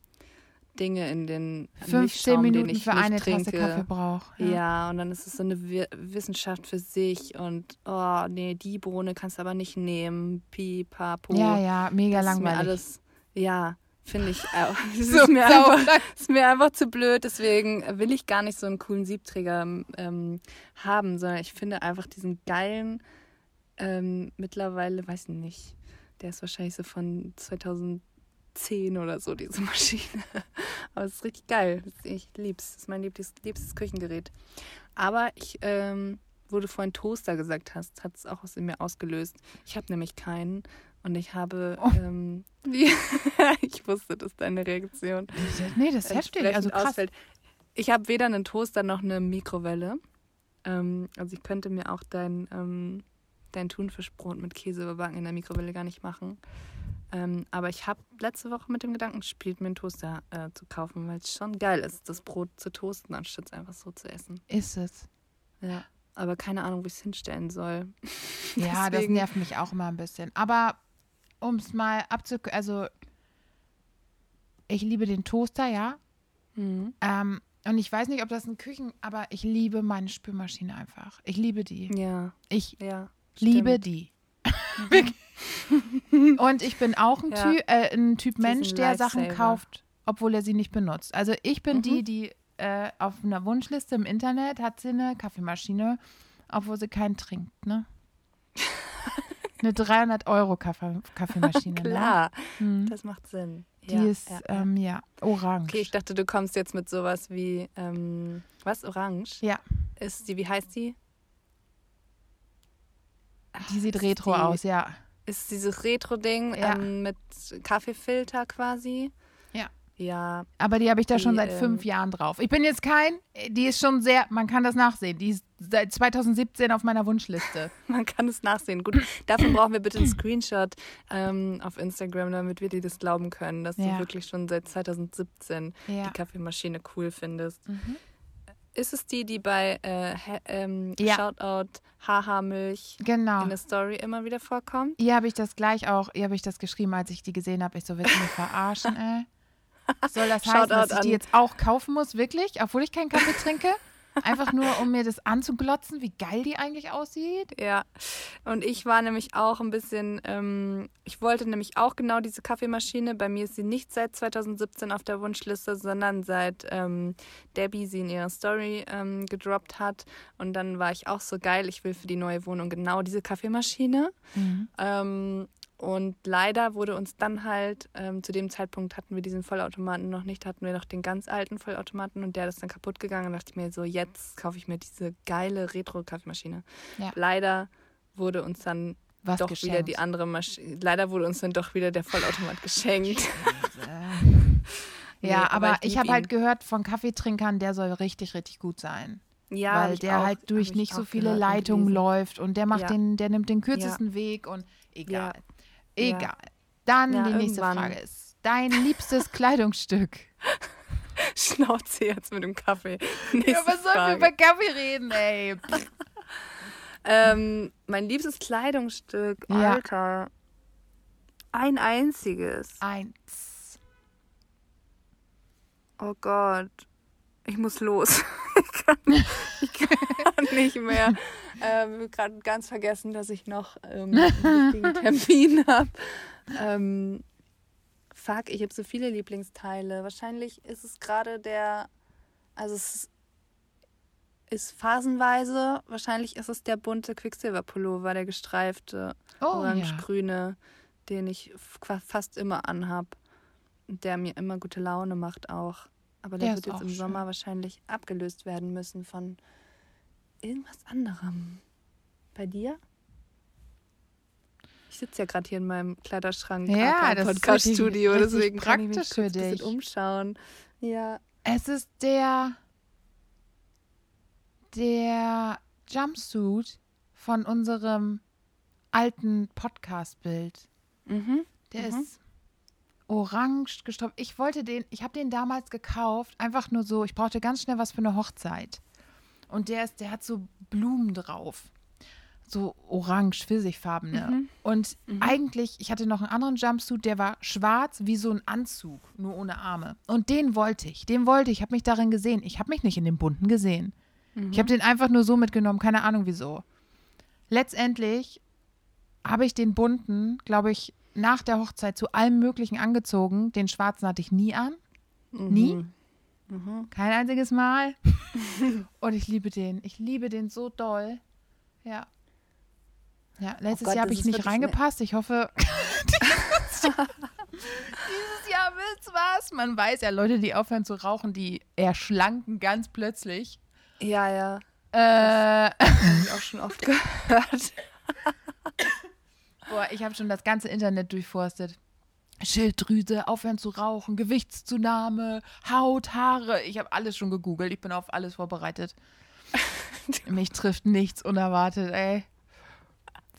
Dinge in den 15 Milchschaum, den Minuten ich für eine trinke. Tasse Kaffee braucht. Ja. und dann ist es so eine Wi- Wissenschaft für sich und oh nee, die Bohne kannst du aber nicht nehmen. Pipapo. ja, ja, mega das langweilig. alles, ja, finde ich auch. [laughs] Es So ist, mir sau einfach, ist mir einfach zu blöd, deswegen will ich gar nicht so einen coolen Siebträger ähm, haben, sondern ich finde einfach diesen geilen, ähm, mittlerweile, weiß ich nicht, der ist wahrscheinlich so von 2010 oder so, diese [laughs] Maschine. Aber es ist richtig geil. Ich lieb's. Das ist mein liebstes, liebstes Küchengerät. Aber ich, ähm, wo du vorhin Toaster gesagt hast, hat es auch was in mir ausgelöst. Ich habe nämlich keinen und ich habe, Oh. ähm, [laughs] ich wusste, das ist deine Reaktion. Nee, das ist heftig. Also krass. ausfällt. Ich habe weder einen Toaster noch eine Mikrowelle. Ähm, also ich könnte mir auch dein, ähm, dein Thunfischbrot mit Käse überbacken in der Mikrowelle gar nicht machen. Ähm, aber ich habe letzte Woche mit dem Gedanken gespielt, mir einen Toaster äh, zu kaufen, weil es schon geil ist, das Brot zu toasten, anstatt es einfach so zu essen. Ist es. Ja. Aber keine Ahnung, wo ich es hinstellen soll. Ja, [laughs] das nervt mich auch immer ein bisschen. Aber um es mal abzu... Also, ich liebe den Toaster, ja. Mhm. Ähm, und ich weiß nicht, ob das ein Küchen... Aber ich liebe meine Spülmaschine einfach. Ich liebe die. Ja, Ich ja. liebe die. [laughs] Wirklich. [laughs] Und ich bin auch ein, Ja. Ty äh, ein Typ Mensch, der Sachen kauft, obwohl er sie nicht benutzt. Also ich bin Mhm. die, die äh, auf einer Wunschliste im Internet hat sie eine Kaffeemaschine, obwohl sie keinen trinkt, ne? Eine 300 Euro Kaffee Kaffeemaschine. [laughs] Klar, Ne? Das macht Sinn. Die ja, ist, ja. Ähm, ja, orange. Okay, ich dachte, du kommst jetzt mit sowas wie, ähm, was, Orange? Ja. Ist die, wie heißt die? die sieht ist retro die- aus, ja. Ist dieses Retro-Ding Ja. ähm, mit Kaffeefilter quasi? Ja. Aber die habe ich da Die, schon seit ähm, fünf Jahren drauf. Ich bin jetzt kein, die ist schon sehr, man kann das nachsehen. Die ist seit 2017 auf meiner Wunschliste. [laughs] man kann es nachsehen. Gut, dafür brauchen wir bitte einen Screenshot ähm, auf Instagram, damit wir dir das glauben können, dass Ja. du wirklich schon seit 2017 Ja. die Kaffeemaschine cool findest. Mhm. Ist es die, die bei äh, ähm, Ja. Shoutout Haha Milch Genau. in der Story immer wieder vorkommt? Hier habe ich das gleich auch, hier habe ich das geschrieben, als ich die gesehen habe. Ich so, willst du mich verarschen, [laughs] ey? Soll das heißen, dass ich die jetzt auch kaufen muss, wirklich? Obwohl ich keinen Kaffee trinke? Einfach nur, um mir das anzuglotzen, wie geil die eigentlich aussieht? Ja, und ich war nämlich auch ein bisschen, ähm, ich wollte nämlich auch genau diese Kaffeemaschine. Bei mir ist sie nicht seit 2017 auf der Wunschliste, sondern seit ähm, Debbie sie in ihrer Story ähm, gedroppt hat. Und dann war ich auch so geil, ich will für die neue Wohnung genau diese Kaffeemaschine. Ähm, und leider wurde uns dann halt, ähm, zu dem Zeitpunkt hatten wir diesen Vollautomaten noch nicht, hatten wir noch den ganz alten Vollautomaten und der ist dann kaputt gegangen. Und dachte ich mir so, jetzt kaufe ich mir diese geile Retro-Kaffeemaschine. Ja. Leider wurde uns dann Was doch geschenkt. wieder die andere Maschine, leider wurde uns dann doch wieder der Vollautomat geschenkt. [laughs] Nee, Ja, aber, ich ich habe halt gehört von Kaffeetrinkern, der soll richtig, richtig gut sein. Ja, weil der auch- halt durch ich nicht so viele Leitungen läuft und der macht Ja. den, der nimmt den kürzesten Weg und egal. Ja. Egal. Dann Ja, die nächste irgendwann. Frage ist: Dein liebstes [laughs] Kleidungsstück? Schnauze jetzt mit dem Kaffee. Nächste Ja, was sollen wir über Kaffee reden, ey? [laughs] Ähm, mein liebstes Kleidungsstück, Ja. Alter. Ein einziges. Eins. Oh Gott. Ich muss los. [laughs] ich, kann, ich kann nicht mehr. Ähm, gerade ganz vergessen, dass ich noch ähm, einen wichtigen Termin habe. Ähm, fuck, ich habe so viele Lieblingsteile. Wahrscheinlich ist es gerade der. Also es ist, phasenweise. Wahrscheinlich ist es der bunte Quicksilver-Pullover, der gestreifte, Oh, ja. orange-grüne, den ich fast immer anhab. Und der mir immer gute Laune macht auch. Aber der, Der wird jetzt im schön. Sommer wahrscheinlich abgelöst werden müssen von irgendwas anderem. Bei dir? Ich sitze ja gerade hier in meinem Kleiderschrank, Ja, Podcast-Studio, deswegen kann ich mich praktisch kurz für ein bisschen dich. umschauen. Ja, Es ist der, der Jumpsuit von unserem alten Podcast-Bild. mhm. Der Mhm. ist orange gestopft. Ich wollte den, ich habe den damals gekauft, einfach nur so, ich brauchte ganz schnell was für eine Hochzeit. Und der ist, der hat so Blumen drauf. so orange, pfirsichfarbene. Mhm. Und Mhm. eigentlich, ich hatte noch einen anderen Jumpsuit, der war schwarz wie so ein Anzug, nur ohne Arme. Und den wollte ich, den wollte ich, habe mich darin gesehen. Ich habe mich nicht in dem bunten gesehen. Mhm. Ich habe den einfach nur so mitgenommen, keine Ahnung wieso. Letztendlich habe ich den bunten, glaube ich, nach der Hochzeit zu allem Möglichen angezogen. Den schwarzen hatte ich nie an. nie? Mhm. Kein einziges Mal. [laughs] Und ich liebe den. Ich liebe den so doll. Ja. Ja, letztes Gott, Jahr habe ich nicht reingepasst. Ich hoffe, [laughs] dieses Jahr, wird's was. Man weiß ja, Leute, die aufhören zu rauchen, die erschlanken ganz plötzlich. Ja, ja. Äh, ich auch schon oft [laughs] gehört. boah, ich habe schon das ganze Internet durchforstet. Schilddrüse, aufhören zu rauchen, Gewichtszunahme, Haut, Haare. Ich habe alles schon gegoogelt. Ich bin auf alles vorbereitet. [laughs] Mich trifft nichts unerwartet, ey.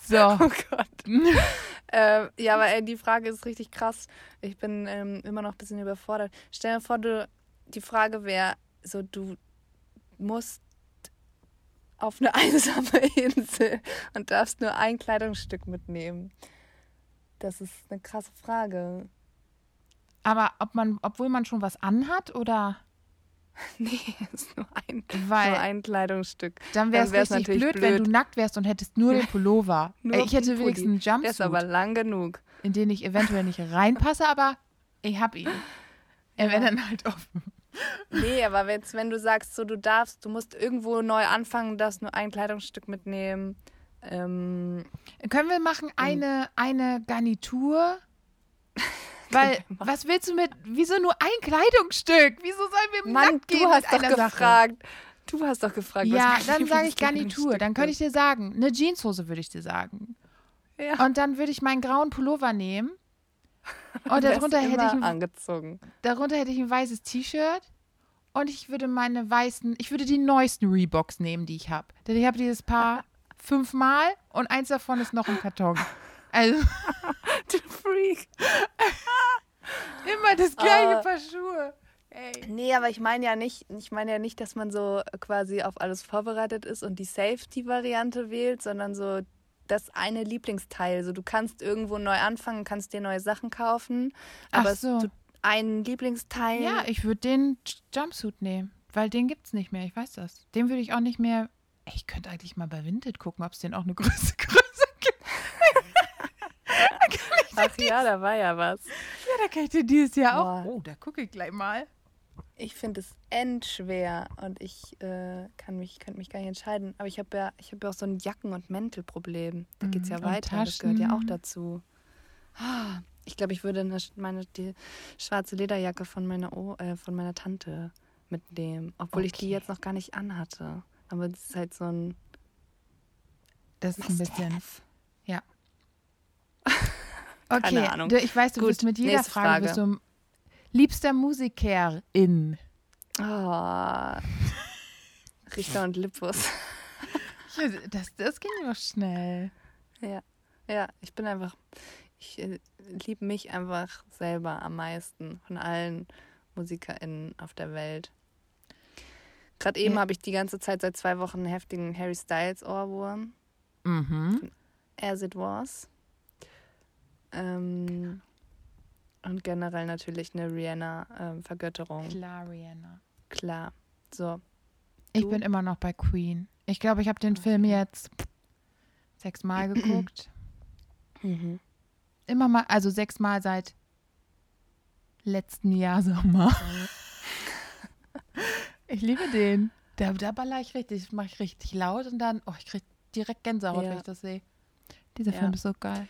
So. Oh Gott. [laughs] ähm, ja, aber ey, die Frage ist richtig krass. Ich bin ähm, immer noch ein bisschen überfordert. Stell dir vor, du, die Frage wäre, so du musst auf eine [laughs] einsame Insel und darfst nur ein Kleidungsstück mitnehmen. Das ist eine krasse Frage. Aber ob man, obwohl man schon was anhat oder [laughs] Nee, ist nur ein, Weil- nur ein Kleidungsstück. dann wäre es natürlich blöd, wenn du nackt wärst und hättest nur den [laughs] Pullover. Nur ich hätte wenigstens einen Der ist aber Jumpsuit, lang genug. in den ich eventuell nicht reinpasse, aber ich hab ihn. Er wäre Ja. dann halt offen. Nee, aber jetzt, wenn du sagst, so du darfst, du musst irgendwo neu anfangen, darfst nur ein Kleidungsstück mitnehmen. Ähm, Können wir machen eine, eine Garnitur? [laughs] Weil, was willst du mit, wieso nur ein Kleidungsstück? Wieso sollen wir Mann, Nackt gehen du hast mit doch einer Sache? gefragt. Du hast doch gefragt. Ja, dann sage ich Garnitur. Dann könnte ich dir sagen, eine Jeanshose würde ich dir sagen. Ja. Und dann würde ich meinen grauen Pullover nehmen. [laughs] Und darunter hätte, ich ein, angezogen. darunter hätte ich ein weißes T-Shirt. Und ich würde meine weißen, ich würde die neuesten Reeboks nehmen, die ich habe. Denn ich habe dieses Paar [laughs] fünfmal und eins davon ist noch im Karton. Also [laughs] Du Freak. [laughs] immer das gleiche Ah. Paar Schuhe. Ey. Nee, aber ich meine ja nicht, ich meine ja nicht, dass man so quasi auf alles vorbereitet ist und die Safety-Variante wählt, sondern so das eine Lieblingsteil. So du kannst irgendwo neu anfangen, kannst dir neue Sachen kaufen, Ach aber es- so. du, ein Lieblingsteil. Ja, ich würde den Jumpsuit nehmen, weil den gibt's nicht mehr, ich weiß das. Den würde ich auch nicht mehr. Ey, Ich könnte eigentlich mal bei Vinted gucken, ob es den auch eine [laughs] Größe, Größe gibt. [laughs] Ach ja, da war ja was. Ja, da kann ich den dieses Jahr auch. Boah. Oh, da gucke ich gleich mal. Ich finde es endschwer und ich äh, kann mich, könnte mich gar nicht entscheiden. Aber ich habe ja, ich habe ja auch so ein Jacken- und Mäntelproblem. Da geht es ja Mhm, und weiter. Das gehört ja auch Taschen. dazu. Ah, Ich glaube, ich würde eine, meine die schwarze Lederjacke von meiner o äh, von meiner Tante mitnehmen, obwohl ich die Okay. jetzt noch gar nicht anhatte. Aber das ist halt so ein Das ist ein bisschen. Must-have. Ja. [laughs] Okay, Keine Ahnung. Du, ich weiß, du Gut, bist mit jeder Frage, Frage. du liebster Musikerin. Oh. [laughs] Richter und Lippus. [laughs] Ja, das, das ging doch schnell. Ja, ja, ich bin einfach, ich äh, liebe mich einfach selber am meisten von allen MusikerInnen auf der Welt. Gerade eben Ja. habe ich die ganze Zeit seit zwei Wochen einen heftigen Harry Styles Ohrwurm, Mhm. As It Was. Ähm, und generell natürlich eine Rihanna-Vergötterung, Klar, Rihanna. klar. So, Ich Du? bin immer noch bei Queen. Ich glaube, ich habe den Film jetzt sechsmal [clears throat] geguckt. mhm. Immer mal, also sechsmal seit letzten Jahr [laughs] Sommer. Ich liebe den. Da, da baller ich richtig, das mache ich richtig laut und dann, oh, ich kriege direkt Gänsehaut, Ja. wenn ich das sehe. Dieser Ja. Film ist so geil.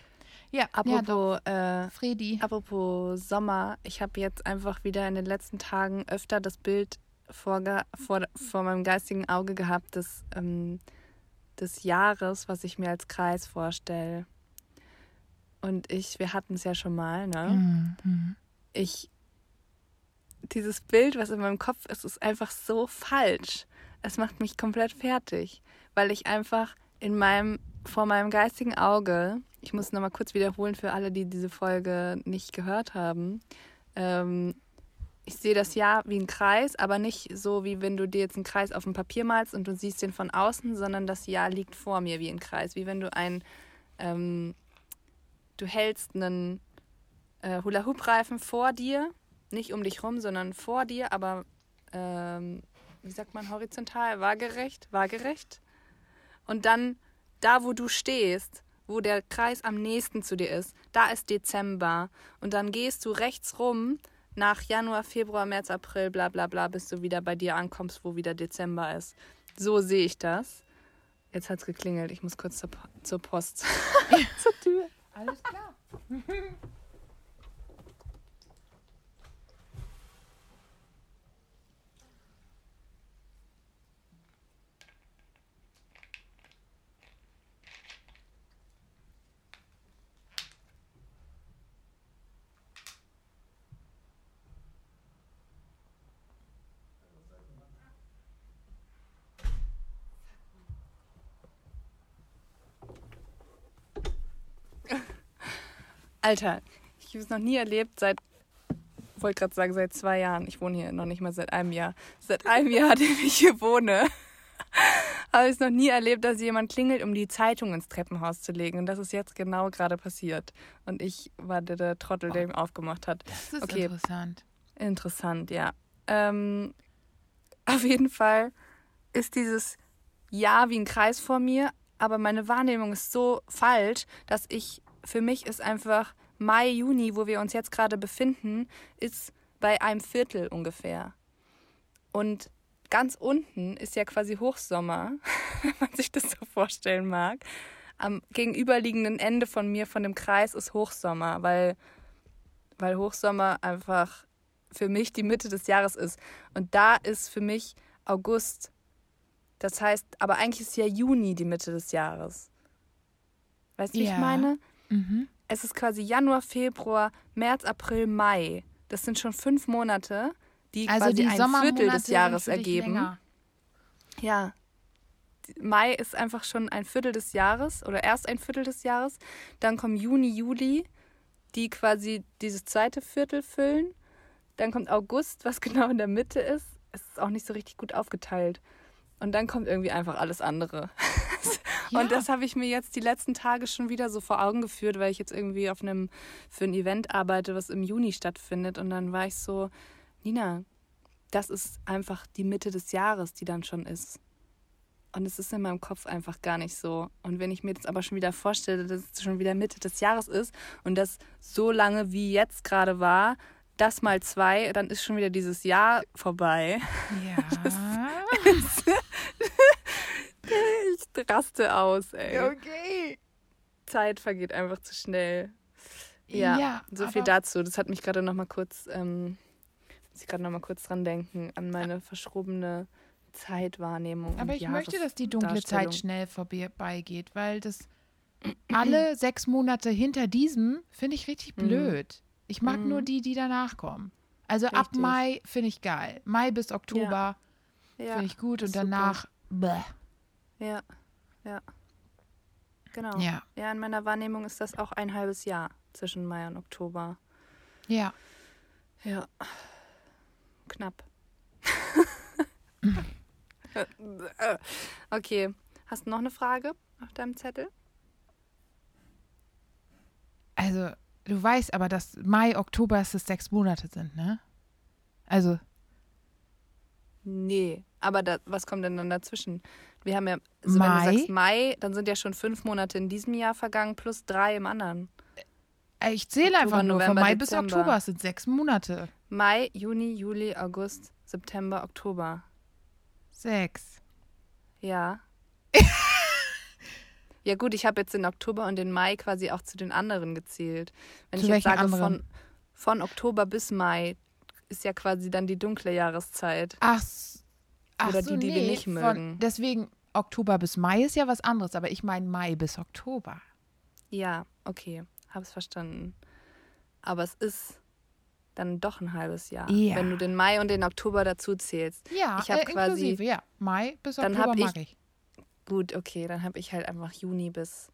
Ja, ja. Apropos, äh, Fredi. Apropos Sommer, ich habe jetzt einfach wieder in den letzten Tagen öfter das Bild vor, vor, vor meinem geistigen Auge gehabt des, ähm, des Jahres, was ich mir als Kreis vorstelle. Und ich, wir hatten es ja schon mal, ne? Mhm. Ich, dieses Bild, was in meinem Kopf ist, ist einfach so falsch. Es macht mich komplett fertig, weil ich einfach in meinem, vor meinem geistigen Auge, ich muss nochmal kurz wiederholen für alle, die diese Folge nicht gehört haben, ähm, ich sehe das Jahr wie ein Kreis, aber nicht so, wie wenn du dir jetzt einen Kreis auf dem Papier malst und du siehst den von außen, sondern das Jahr liegt vor mir wie ein Kreis. Wie wenn du ein, ähm, du hältst einen äh, Hula-Hoop-Reifen vor dir, nicht um dich rum, sondern vor dir, aber ähm, wie sagt man, horizontal, waagerecht, waagerecht. Und dann da, wo du stehst, wo der Kreis am nächsten zu dir ist, da ist Dezember. Und dann gehst du rechts rum nach Januar, Februar, März, April, bla bla bla, bis du wieder bei dir ankommst, wo wieder Dezember ist. So sehe ich das. Jetzt hat es geklingelt. Ich muss kurz zur, zur Post. [laughs] zur Tür. Alles klar. [laughs] Alter, ich habe es noch nie erlebt seit, wollte gerade sagen, seit zwei Jahren. Ich wohne hier noch nicht mal seit einem Jahr. Seit einem Jahr, [laughs] dem ich hier wohne, [laughs] habe ich es noch nie erlebt, dass jemand klingelt, um die Zeitung ins Treppenhaus zu legen. Und das ist jetzt genau gerade passiert. Und ich war der, der Trottel, der ihm aufgemacht hat. Das ist Okay. interessant. Interessant, ja. Ähm, auf jeden Fall ist dieses Ja wie ein Kreis vor mir, aber meine Wahrnehmung ist so falsch, dass ich, für mich ist einfach Mai, Juni, wo wir uns jetzt gerade befinden, ist bei einem Viertel ungefähr. Und ganz unten ist ja quasi Hochsommer, [laughs] wenn man sich das so vorstellen mag. Am gegenüberliegenden Ende von mir, von dem Kreis, ist Hochsommer, weil, weil Hochsommer einfach für mich die Mitte des Jahres ist. Und da ist für mich August. Das heißt, aber eigentlich ist ja Juni die Mitte des Jahres. Weißt du, wie Ja. ich meine? Mhm. Es ist quasi Januar, Februar, März, April, Mai. Das sind schon fünf Monate, die Also quasi die ein Viertel des Jahres ergeben. länger. Ja. Mai ist einfach schon ein Viertel des Jahres oder erst ein Viertel des Jahres. Dann kommen Juni, Juli, die quasi dieses zweite Viertel füllen. Dann kommt August, was [laughs] genau in der Mitte ist. Es ist auch nicht so richtig gut aufgeteilt. Und dann kommt irgendwie einfach alles andere. [laughs] [laughs] Ja. Und das habe ich mir jetzt die letzten Tage schon wieder so vor Augen geführt, weil ich jetzt irgendwie auf einem für ein Event arbeite, was im Juni stattfindet. Und dann war ich so, Nina, das ist einfach die Mitte des Jahres, die dann schon ist. Und es ist in meinem Kopf einfach gar nicht so. Und wenn ich mir jetzt aber schon wieder vorstelle, dass es schon wieder Mitte des Jahres ist und das so lange wie jetzt gerade war, das mal zwei, dann ist schon wieder dieses Jahr vorbei. Ja. [laughs] Ich raste aus, ey. okay. Zeit vergeht einfach zu schnell. Ja, Ja, so viel dazu. Das hat mich gerade noch mal kurz, ähm, muss ich gerade noch mal kurz dran denken, an meine verschrobene Zeitwahrnehmung. Aber ich möchte, dass die dunkle. Zeit schnell vorbeigeht, weil das [clears throat] alle sechs Monate hinter diesem finde ich richtig Mhm. blöd. Ich mag Mhm. nur die, die danach kommen. Also ab Richtig. Mai finde ich geil. Mai bis Oktober Ja, finde ich gut und danach bäh. ja, ja. Genau. Ja, Ja, in meiner Wahrnehmung ist das auch ein halbes Jahr zwischen Mai und Oktober. ja. Ja. Knapp. [laughs] okay. Hast du noch eine Frage auf deinem Zettel? Also, du weißt aber, dass Mai, Oktober es sechs Monate sind, ne? Also, Nee. Aber da, was kommt denn dann dazwischen? Wir haben ja, also wenn Mai? du sagst Mai, dann sind ja schon fünf Monate in diesem Jahr vergangen plus drei im anderen. äh, ich zähle Oktober, einfach nur von November, Mai bis Dezember. Oktober. Es sind sechs Monate. Mai, Juni, Juli, August, September, Oktober. Sechs. Ja. [laughs] ja gut, ich habe jetzt den Oktober und den Mai quasi auch zu den anderen gezählt. Wenn Zu ich jetzt sage, von, anderen? von Oktober bis Mai ist ja quasi dann die dunkle Jahreszeit. Ach, s- ach Oder so, die, die wir nee, nicht von- mögen. Deswegen Oktober bis Mai ist ja was anderes, aber ich meine Mai bis Oktober. Ja, okay, hab's verstanden. Aber es ist dann doch ein halbes Jahr, Ja. wenn du den Mai und den Oktober dazu zählst. Ja, Ich hab äh, quasi- ja. Mai bis Dann Oktober hab ich- mag ich. Gut, okay, dann habe ich halt einfach Juni bis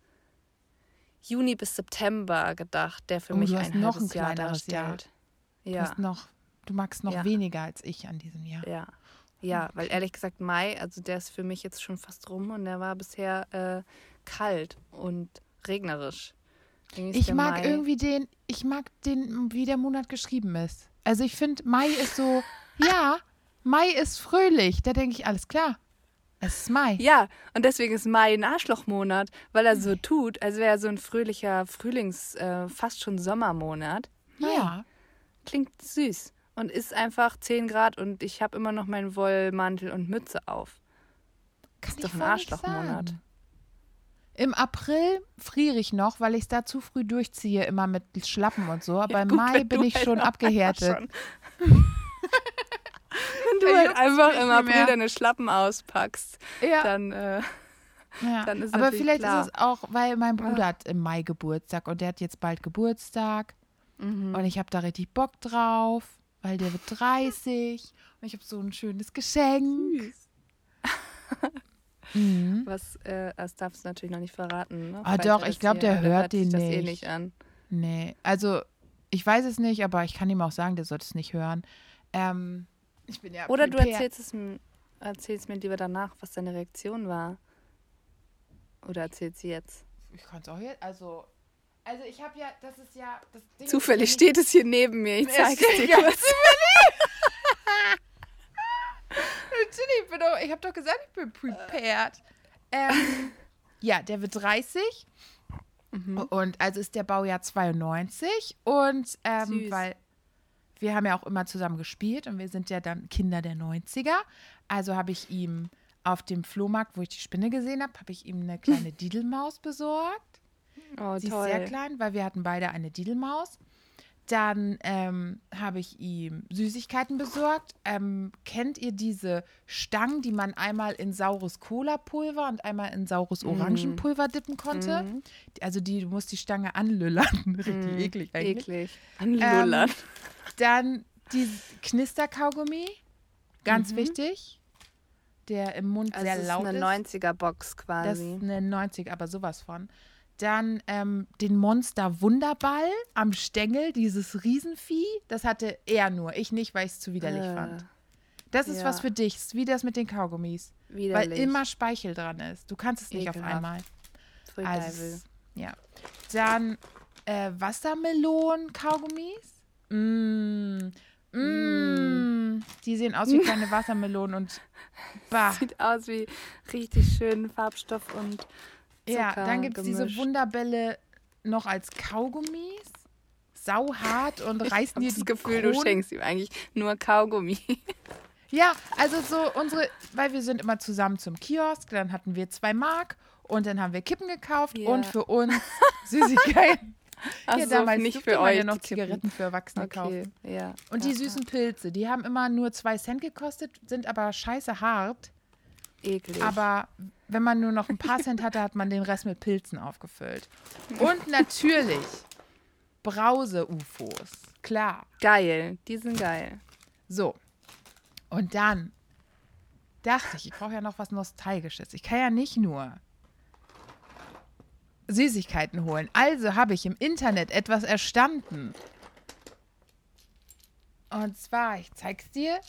Juni bis September gedacht, der für Oh, mich du hast ein noch halbes ein Jahr kleineres Jahr. darstellt. Du Ja, hast noch Du magst noch Ja. weniger als ich an diesem Jahr. Ja. Ja, weil ehrlich gesagt, Mai, also der ist für mich jetzt schon fast rum und der war bisher äh, kalt und regnerisch. Ich mag Mai- irgendwie den, ich mag den, wie der Monat geschrieben ist. Also ich finde, Mai ist so, [laughs] ja, Mai ist fröhlich. Da denke ich, alles klar. Es ist Mai. Ja, und deswegen ist Mai ein Arschlochmonat, weil er so tut, als wäre er so ein fröhlicher Frühlings-, äh, fast schon Sommermonat. Ja. Klingt süß und ist einfach 10 Grad und ich habe immer noch meinen Wollmantel und Mütze auf. Kann Ist doch ein Arschlochmonat. Im April friere ich noch, weil ich es da zu früh durchziehe, immer mit Schlappen und so. Aber im Gut, Mai wenn bin ich halt schon abgehärtet. schon- [laughs] Wenn du halt einfach im April mehr. deine Schlappen auspackst, Ja, dann äh, ja. dann ist aber vielleicht klar. ist es auch, weil mein Bruder hat im Mai Geburtstag und der hat jetzt bald Geburtstag. mhm. Und ich habe da richtig Bock drauf, weil der wird 30 und ich habe so ein schönes Geschenk. [laughs] [laughs] Mhm. was, äh, das darfst du natürlich noch nicht verraten. Ne? Ah, Vielleicht doch, hört ich es glaub, dir- der hört sich den das eh nicht. nicht an. Nee, also ich weiß es nicht, aber ich kann ihm auch sagen, der sollte es nicht hören. Ähm, ich bin ja Oder du erzählst es erzählst mir lieber danach, was deine Reaktion war. Oder erzählt sie jetzt? Ich kann es auch jetzt, also also ich habe ja, das ist ja das Ding Zufällig steht es hier neben mir. Ich Es zeig's steht dir ja kurz. [laughs] Ich, bin doch, ich habe doch gesagt, ich bin prepared. Ähm, ja, der wird 30 Mhm. und also ist der Baujahr 92 und ähm, weil wir haben ja auch immer zusammen gespielt und wir sind ja dann Kinder der 90er. Also habe ich ihm auf dem Flohmarkt, wo ich die Spinne gesehen habe, habe ich ihm eine kleine [laughs] Didelmaus besorgt. Oh, Sie toll. ist sehr klein, weil wir hatten beide eine Didelmaus. Dann ähm, habe ich ihm Süßigkeiten besorgt. Ähm, kennt ihr diese Stangen, die man einmal in saures Cola-Pulver und einmal in saures Orangenpulver dippen konnte? Mhm. Also die, du musst die Stange anlüllern. [laughs] Richtig Mhm. eklig eigentlich. Eklig. Anlullern. Ähm, Dann die Knisterkaugummi, ganz wichtig. Der im Mund also sehr es ist laut eine ist. 90er-Box Das quasi. ist eine 90, aber sowas von. Dann ähm, den Monster Wunderball am Stängel, dieses Riesenvieh. Das hatte er nur, ich nicht, weil ich es zu widerlich Äh, fand. Das ist ja. was für dich, wie das mit den Kaugummis. Widerlich. Weil immer Speichel dran ist. Du kannst es nicht auf Ekelhaft. einmal. Free Also, ja. Dann äh, Wassermelonen-Kaugummis. Mm. Mm. Die sehen aus wie kleine Wassermelonen und [laughs] bah. Sieht aus wie richtig schön Farbstoff und Ja, dann gibt es diese. Wunderbälle noch als Kaugummis. Sauhart und reißen dir das die Gefühl, du Kronen- schenkst ihm eigentlich nur Kaugummi. Ja, also so unsere, weil wir sind immer zusammen zum Kiosk, dann hatten wir zwei Mark und dann haben wir Kippen gekauft Ja. und für uns Süßigkeiten. [laughs] Ach ja, so, damals nicht für euch ja noch. Zigaretten für Erwachsene Okay, kaufen. ja. Und die süßen Pilze, die haben immer nur zwei Cent gekostet, sind aber scheiße hart. Eklig. Aber wenn man nur noch ein paar Cent hatte, hat man den Rest mit Pilzen aufgefüllt. Und natürlich Brause-UFOs. Klar. geil. Die sind geil. So. Und dann dachte ich, ich brauche ja noch was Nostalgisches. Ich kann ja nicht nur Süßigkeiten holen. Also habe ich im Internet etwas erstanden. Und zwar, ich zeig's dir,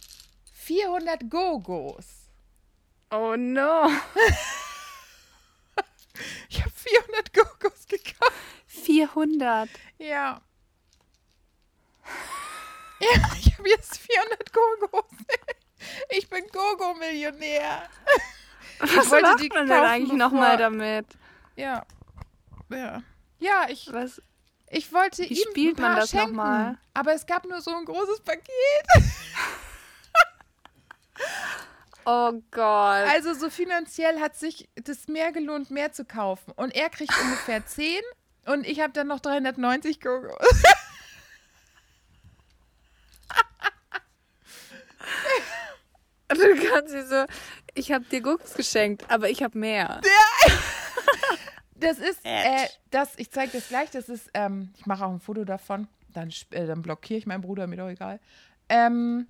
400 Go-Gos. Oh no. [laughs] Ich habe 400 Go-Gos gekauft. 400. Ja. Ja, ich habe jetzt 400 Go-Gos. Ich bin Go-Go-Millionär. Was wollte macht die man denn eigentlich nochmal damit? Ja. Ja. Ja, ich, Was? ich wollte Wie ihm spielt ein man paar das noch schenken, mal? Aber es gab nur so ein großes Paket. [laughs] Oh Gott. Also so finanziell hat sich das mehr gelohnt, mehr zu kaufen. Und er kriegt ungefähr [laughs] 10 und ich habe dann noch 390 Go-Gos. [laughs] Du kannst sie so, ich habe dir Gucks geschenkt, aber ich habe mehr. [laughs] Das ist, äh, das, ich zeige das gleich, das ist, ähm, ich mache auch ein Foto davon, dann, äh, dann blockiere ich meinen Bruder, mir doch egal. Ähm,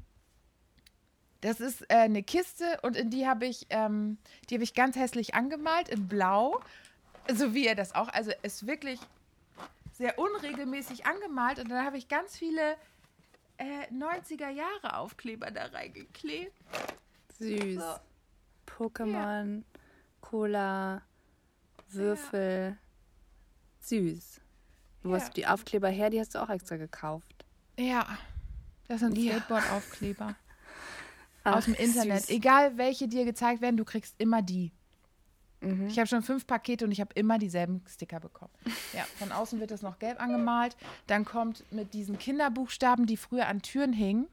das ist äh, eine Kiste und in die habe ich, ähm, die habe ich ganz hässlich angemalt in Blau, so wie er das auch, also ist wirklich sehr unregelmäßig angemalt und dann habe ich ganz viele äh, 90er Jahre Aufkleber da reingeklebt. Süß. So. Pokémon, Cola, Würfel. Süß. Wo hast Ja. du die Aufkleber her? Die hast du auch extra gekauft. Ja, das sind Ja. Skateboard-Aufkleber Ach, aus dem Internet. süß. Egal, welche dir gezeigt werden, du kriegst immer die. Mhm. Ich habe schon fünf Pakete und ich habe immer dieselben Sticker bekommen. [laughs] Ja, von außen wird das noch gelb angemalt. Dann kommt mit diesen Kinderbuchstaben, die früher an Türen hingen.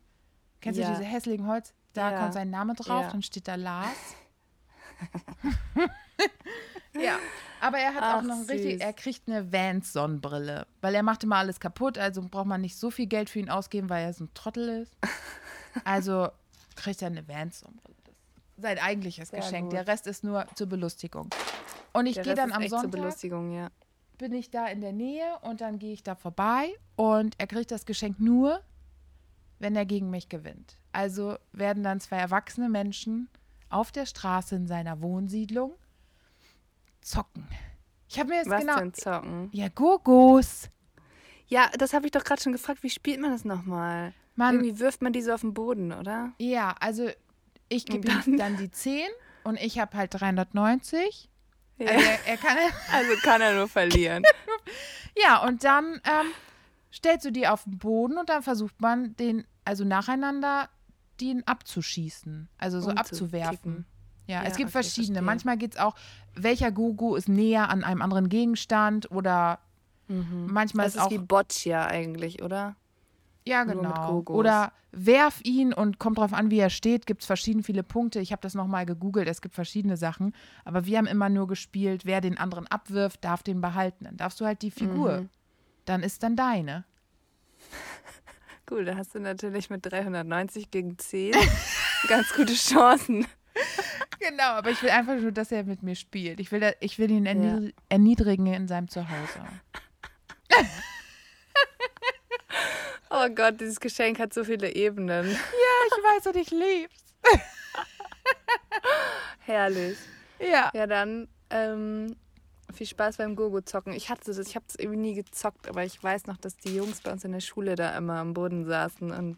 Kennst Ja. du diese hässlichen Holz? Da Ja. kommt sein Name drauf, Ja. dann steht da Lars. [laughs] [laughs] ja, aber er hat Ach, auch noch ein richtig, er kriegt eine Vans-Sonnenbrille, weil er macht immer alles kaputt, also braucht man nicht so viel Geld für ihn ausgeben, weil er so ein Trottel ist. Also kriegt er eine ist sein eigentliches Sehr Geschenk. gut. Der Rest ist nur zur Belustigung. Und ich gehe dann am Sonntag, Belustigung, ja. bin ich da in der Nähe und dann gehe ich da vorbei und er kriegt das Geschenk nur, wenn er gegen mich gewinnt. Also werden dann zwei erwachsene Menschen auf der Straße in seiner Wohnsiedlung zocken. Ich habe mir jetzt Was genau. denn zocken? Ja, Gogos. Ja, das habe ich doch gerade schon gefragt. Wie spielt man das nochmal? Man, Irgendwie wirft man die so auf den Boden, oder? ja, also ich gebe ihm dann die 10 und ich habe halt 390. Ja. Also er, er kann [laughs] Also kann er nur [laughs] verlieren. Ja, und dann ähm, stellst du die auf den Boden und dann versucht man den, also nacheinander, den abzuschießen. Also so abzuwerfen. Umzukippen. Ja, Ja, es gibt okay, verschiedene. verstehe. Manchmal geht es auch, welcher Gogo ist näher an einem anderen Gegenstand oder manchmal Das ist ist auch. wie Boccia eigentlich, oder? Ja, genau. Oder werf ihn und kommt drauf an, wie er steht. Gibt es verschieden viele Punkte. Ich habe das nochmal gegoogelt. Es gibt verschiedene Sachen. Aber wir haben immer nur gespielt, wer den anderen abwirft, darf den behalten. Dann darfst du halt die Figur. Mhm. Dann ist dann deine. [laughs] Gut, da hast du natürlich mit 390 gegen 10 [laughs] ganz gute Chancen. [laughs] Genau, aber ich will einfach nur, dass er mit mir spielt. Ich will, da, ich will ihn erniedr erniedrigen in seinem Zuhause. Oh Gott, dieses Geschenk hat so viele Ebenen. [laughs] Ja, ich weiß und ich lieb's. [laughs] Herrlich. Ja. Ja, dann ähm, viel Spaß beim Gogo-Zocken. Ich hatte das, ich habe es irgendwie nie gezockt, aber ich weiß noch, dass die Jungs bei uns in der Schule da immer am Boden saßen und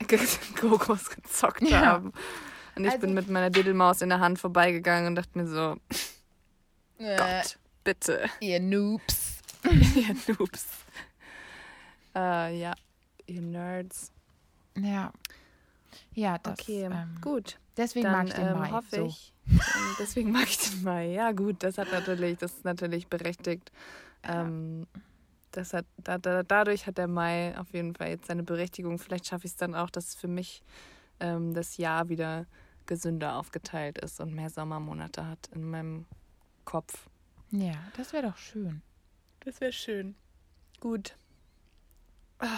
[laughs] Gogos gezockt Ja. haben. Und ich Also- bin mit meiner Diddlemaus in der Hand vorbeigegangen und dachte mir so, Äh, Gott, bitte, ihr Noobs. ihr Noobs. Äh, ja, ihr Nerds. Ja. Ja, das. Okay, ähm, gut. Deswegen Dann mag ich den ähm, Mai. hoffe so. ich. ähm, [laughs] Deswegen mag ich den Mai. Ja, gut, das hat natürlich, das ist natürlich berechtigt. Ähm, das hat, da, da, dadurch hat der Mai auf jeden Fall jetzt seine Berechtigung. Vielleicht schaffe ich es dann auch, dass für mich ähm, das Jahr wieder gesünder aufgeteilt ist und mehr Sommermonate hat in meinem Kopf. Ja, das wäre doch schön. Das wäre schön. Gut. Ah,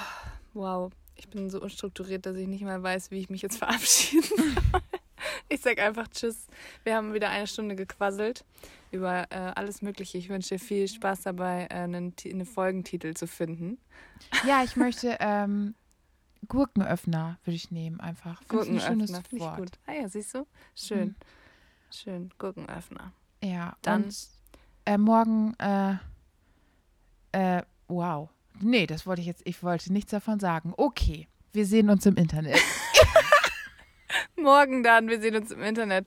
Wow, ich bin so unstrukturiert, dass ich nicht mal weiß, wie ich mich jetzt [laughs] verabschieden soll. Ich sag einfach Tschüss. Wir haben wieder eine Stunde gequasselt über äh, alles Mögliche. Ich wünsche dir viel Spaß dabei, äh, einen, einen Folgentitel zu finden. Ja, ich möchte ähm, Gurkenöffner würde ich nehmen einfach. Gurkenöffner, finde ich Wort. gut. Ah ja, siehst du? Schön. Mhm. Schön. Gurkenöffner. Ja, Dann- und äh, morgen, äh, äh, wow. Nee, das wollte ich jetzt, ich wollte nichts davon sagen. Okay, wir sehen uns im Internet. [laughs] Morgen dann. Wir sehen uns im Internet.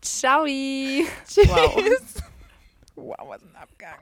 Ciao. Tschüss. Wow. Wow, was ein Abgang.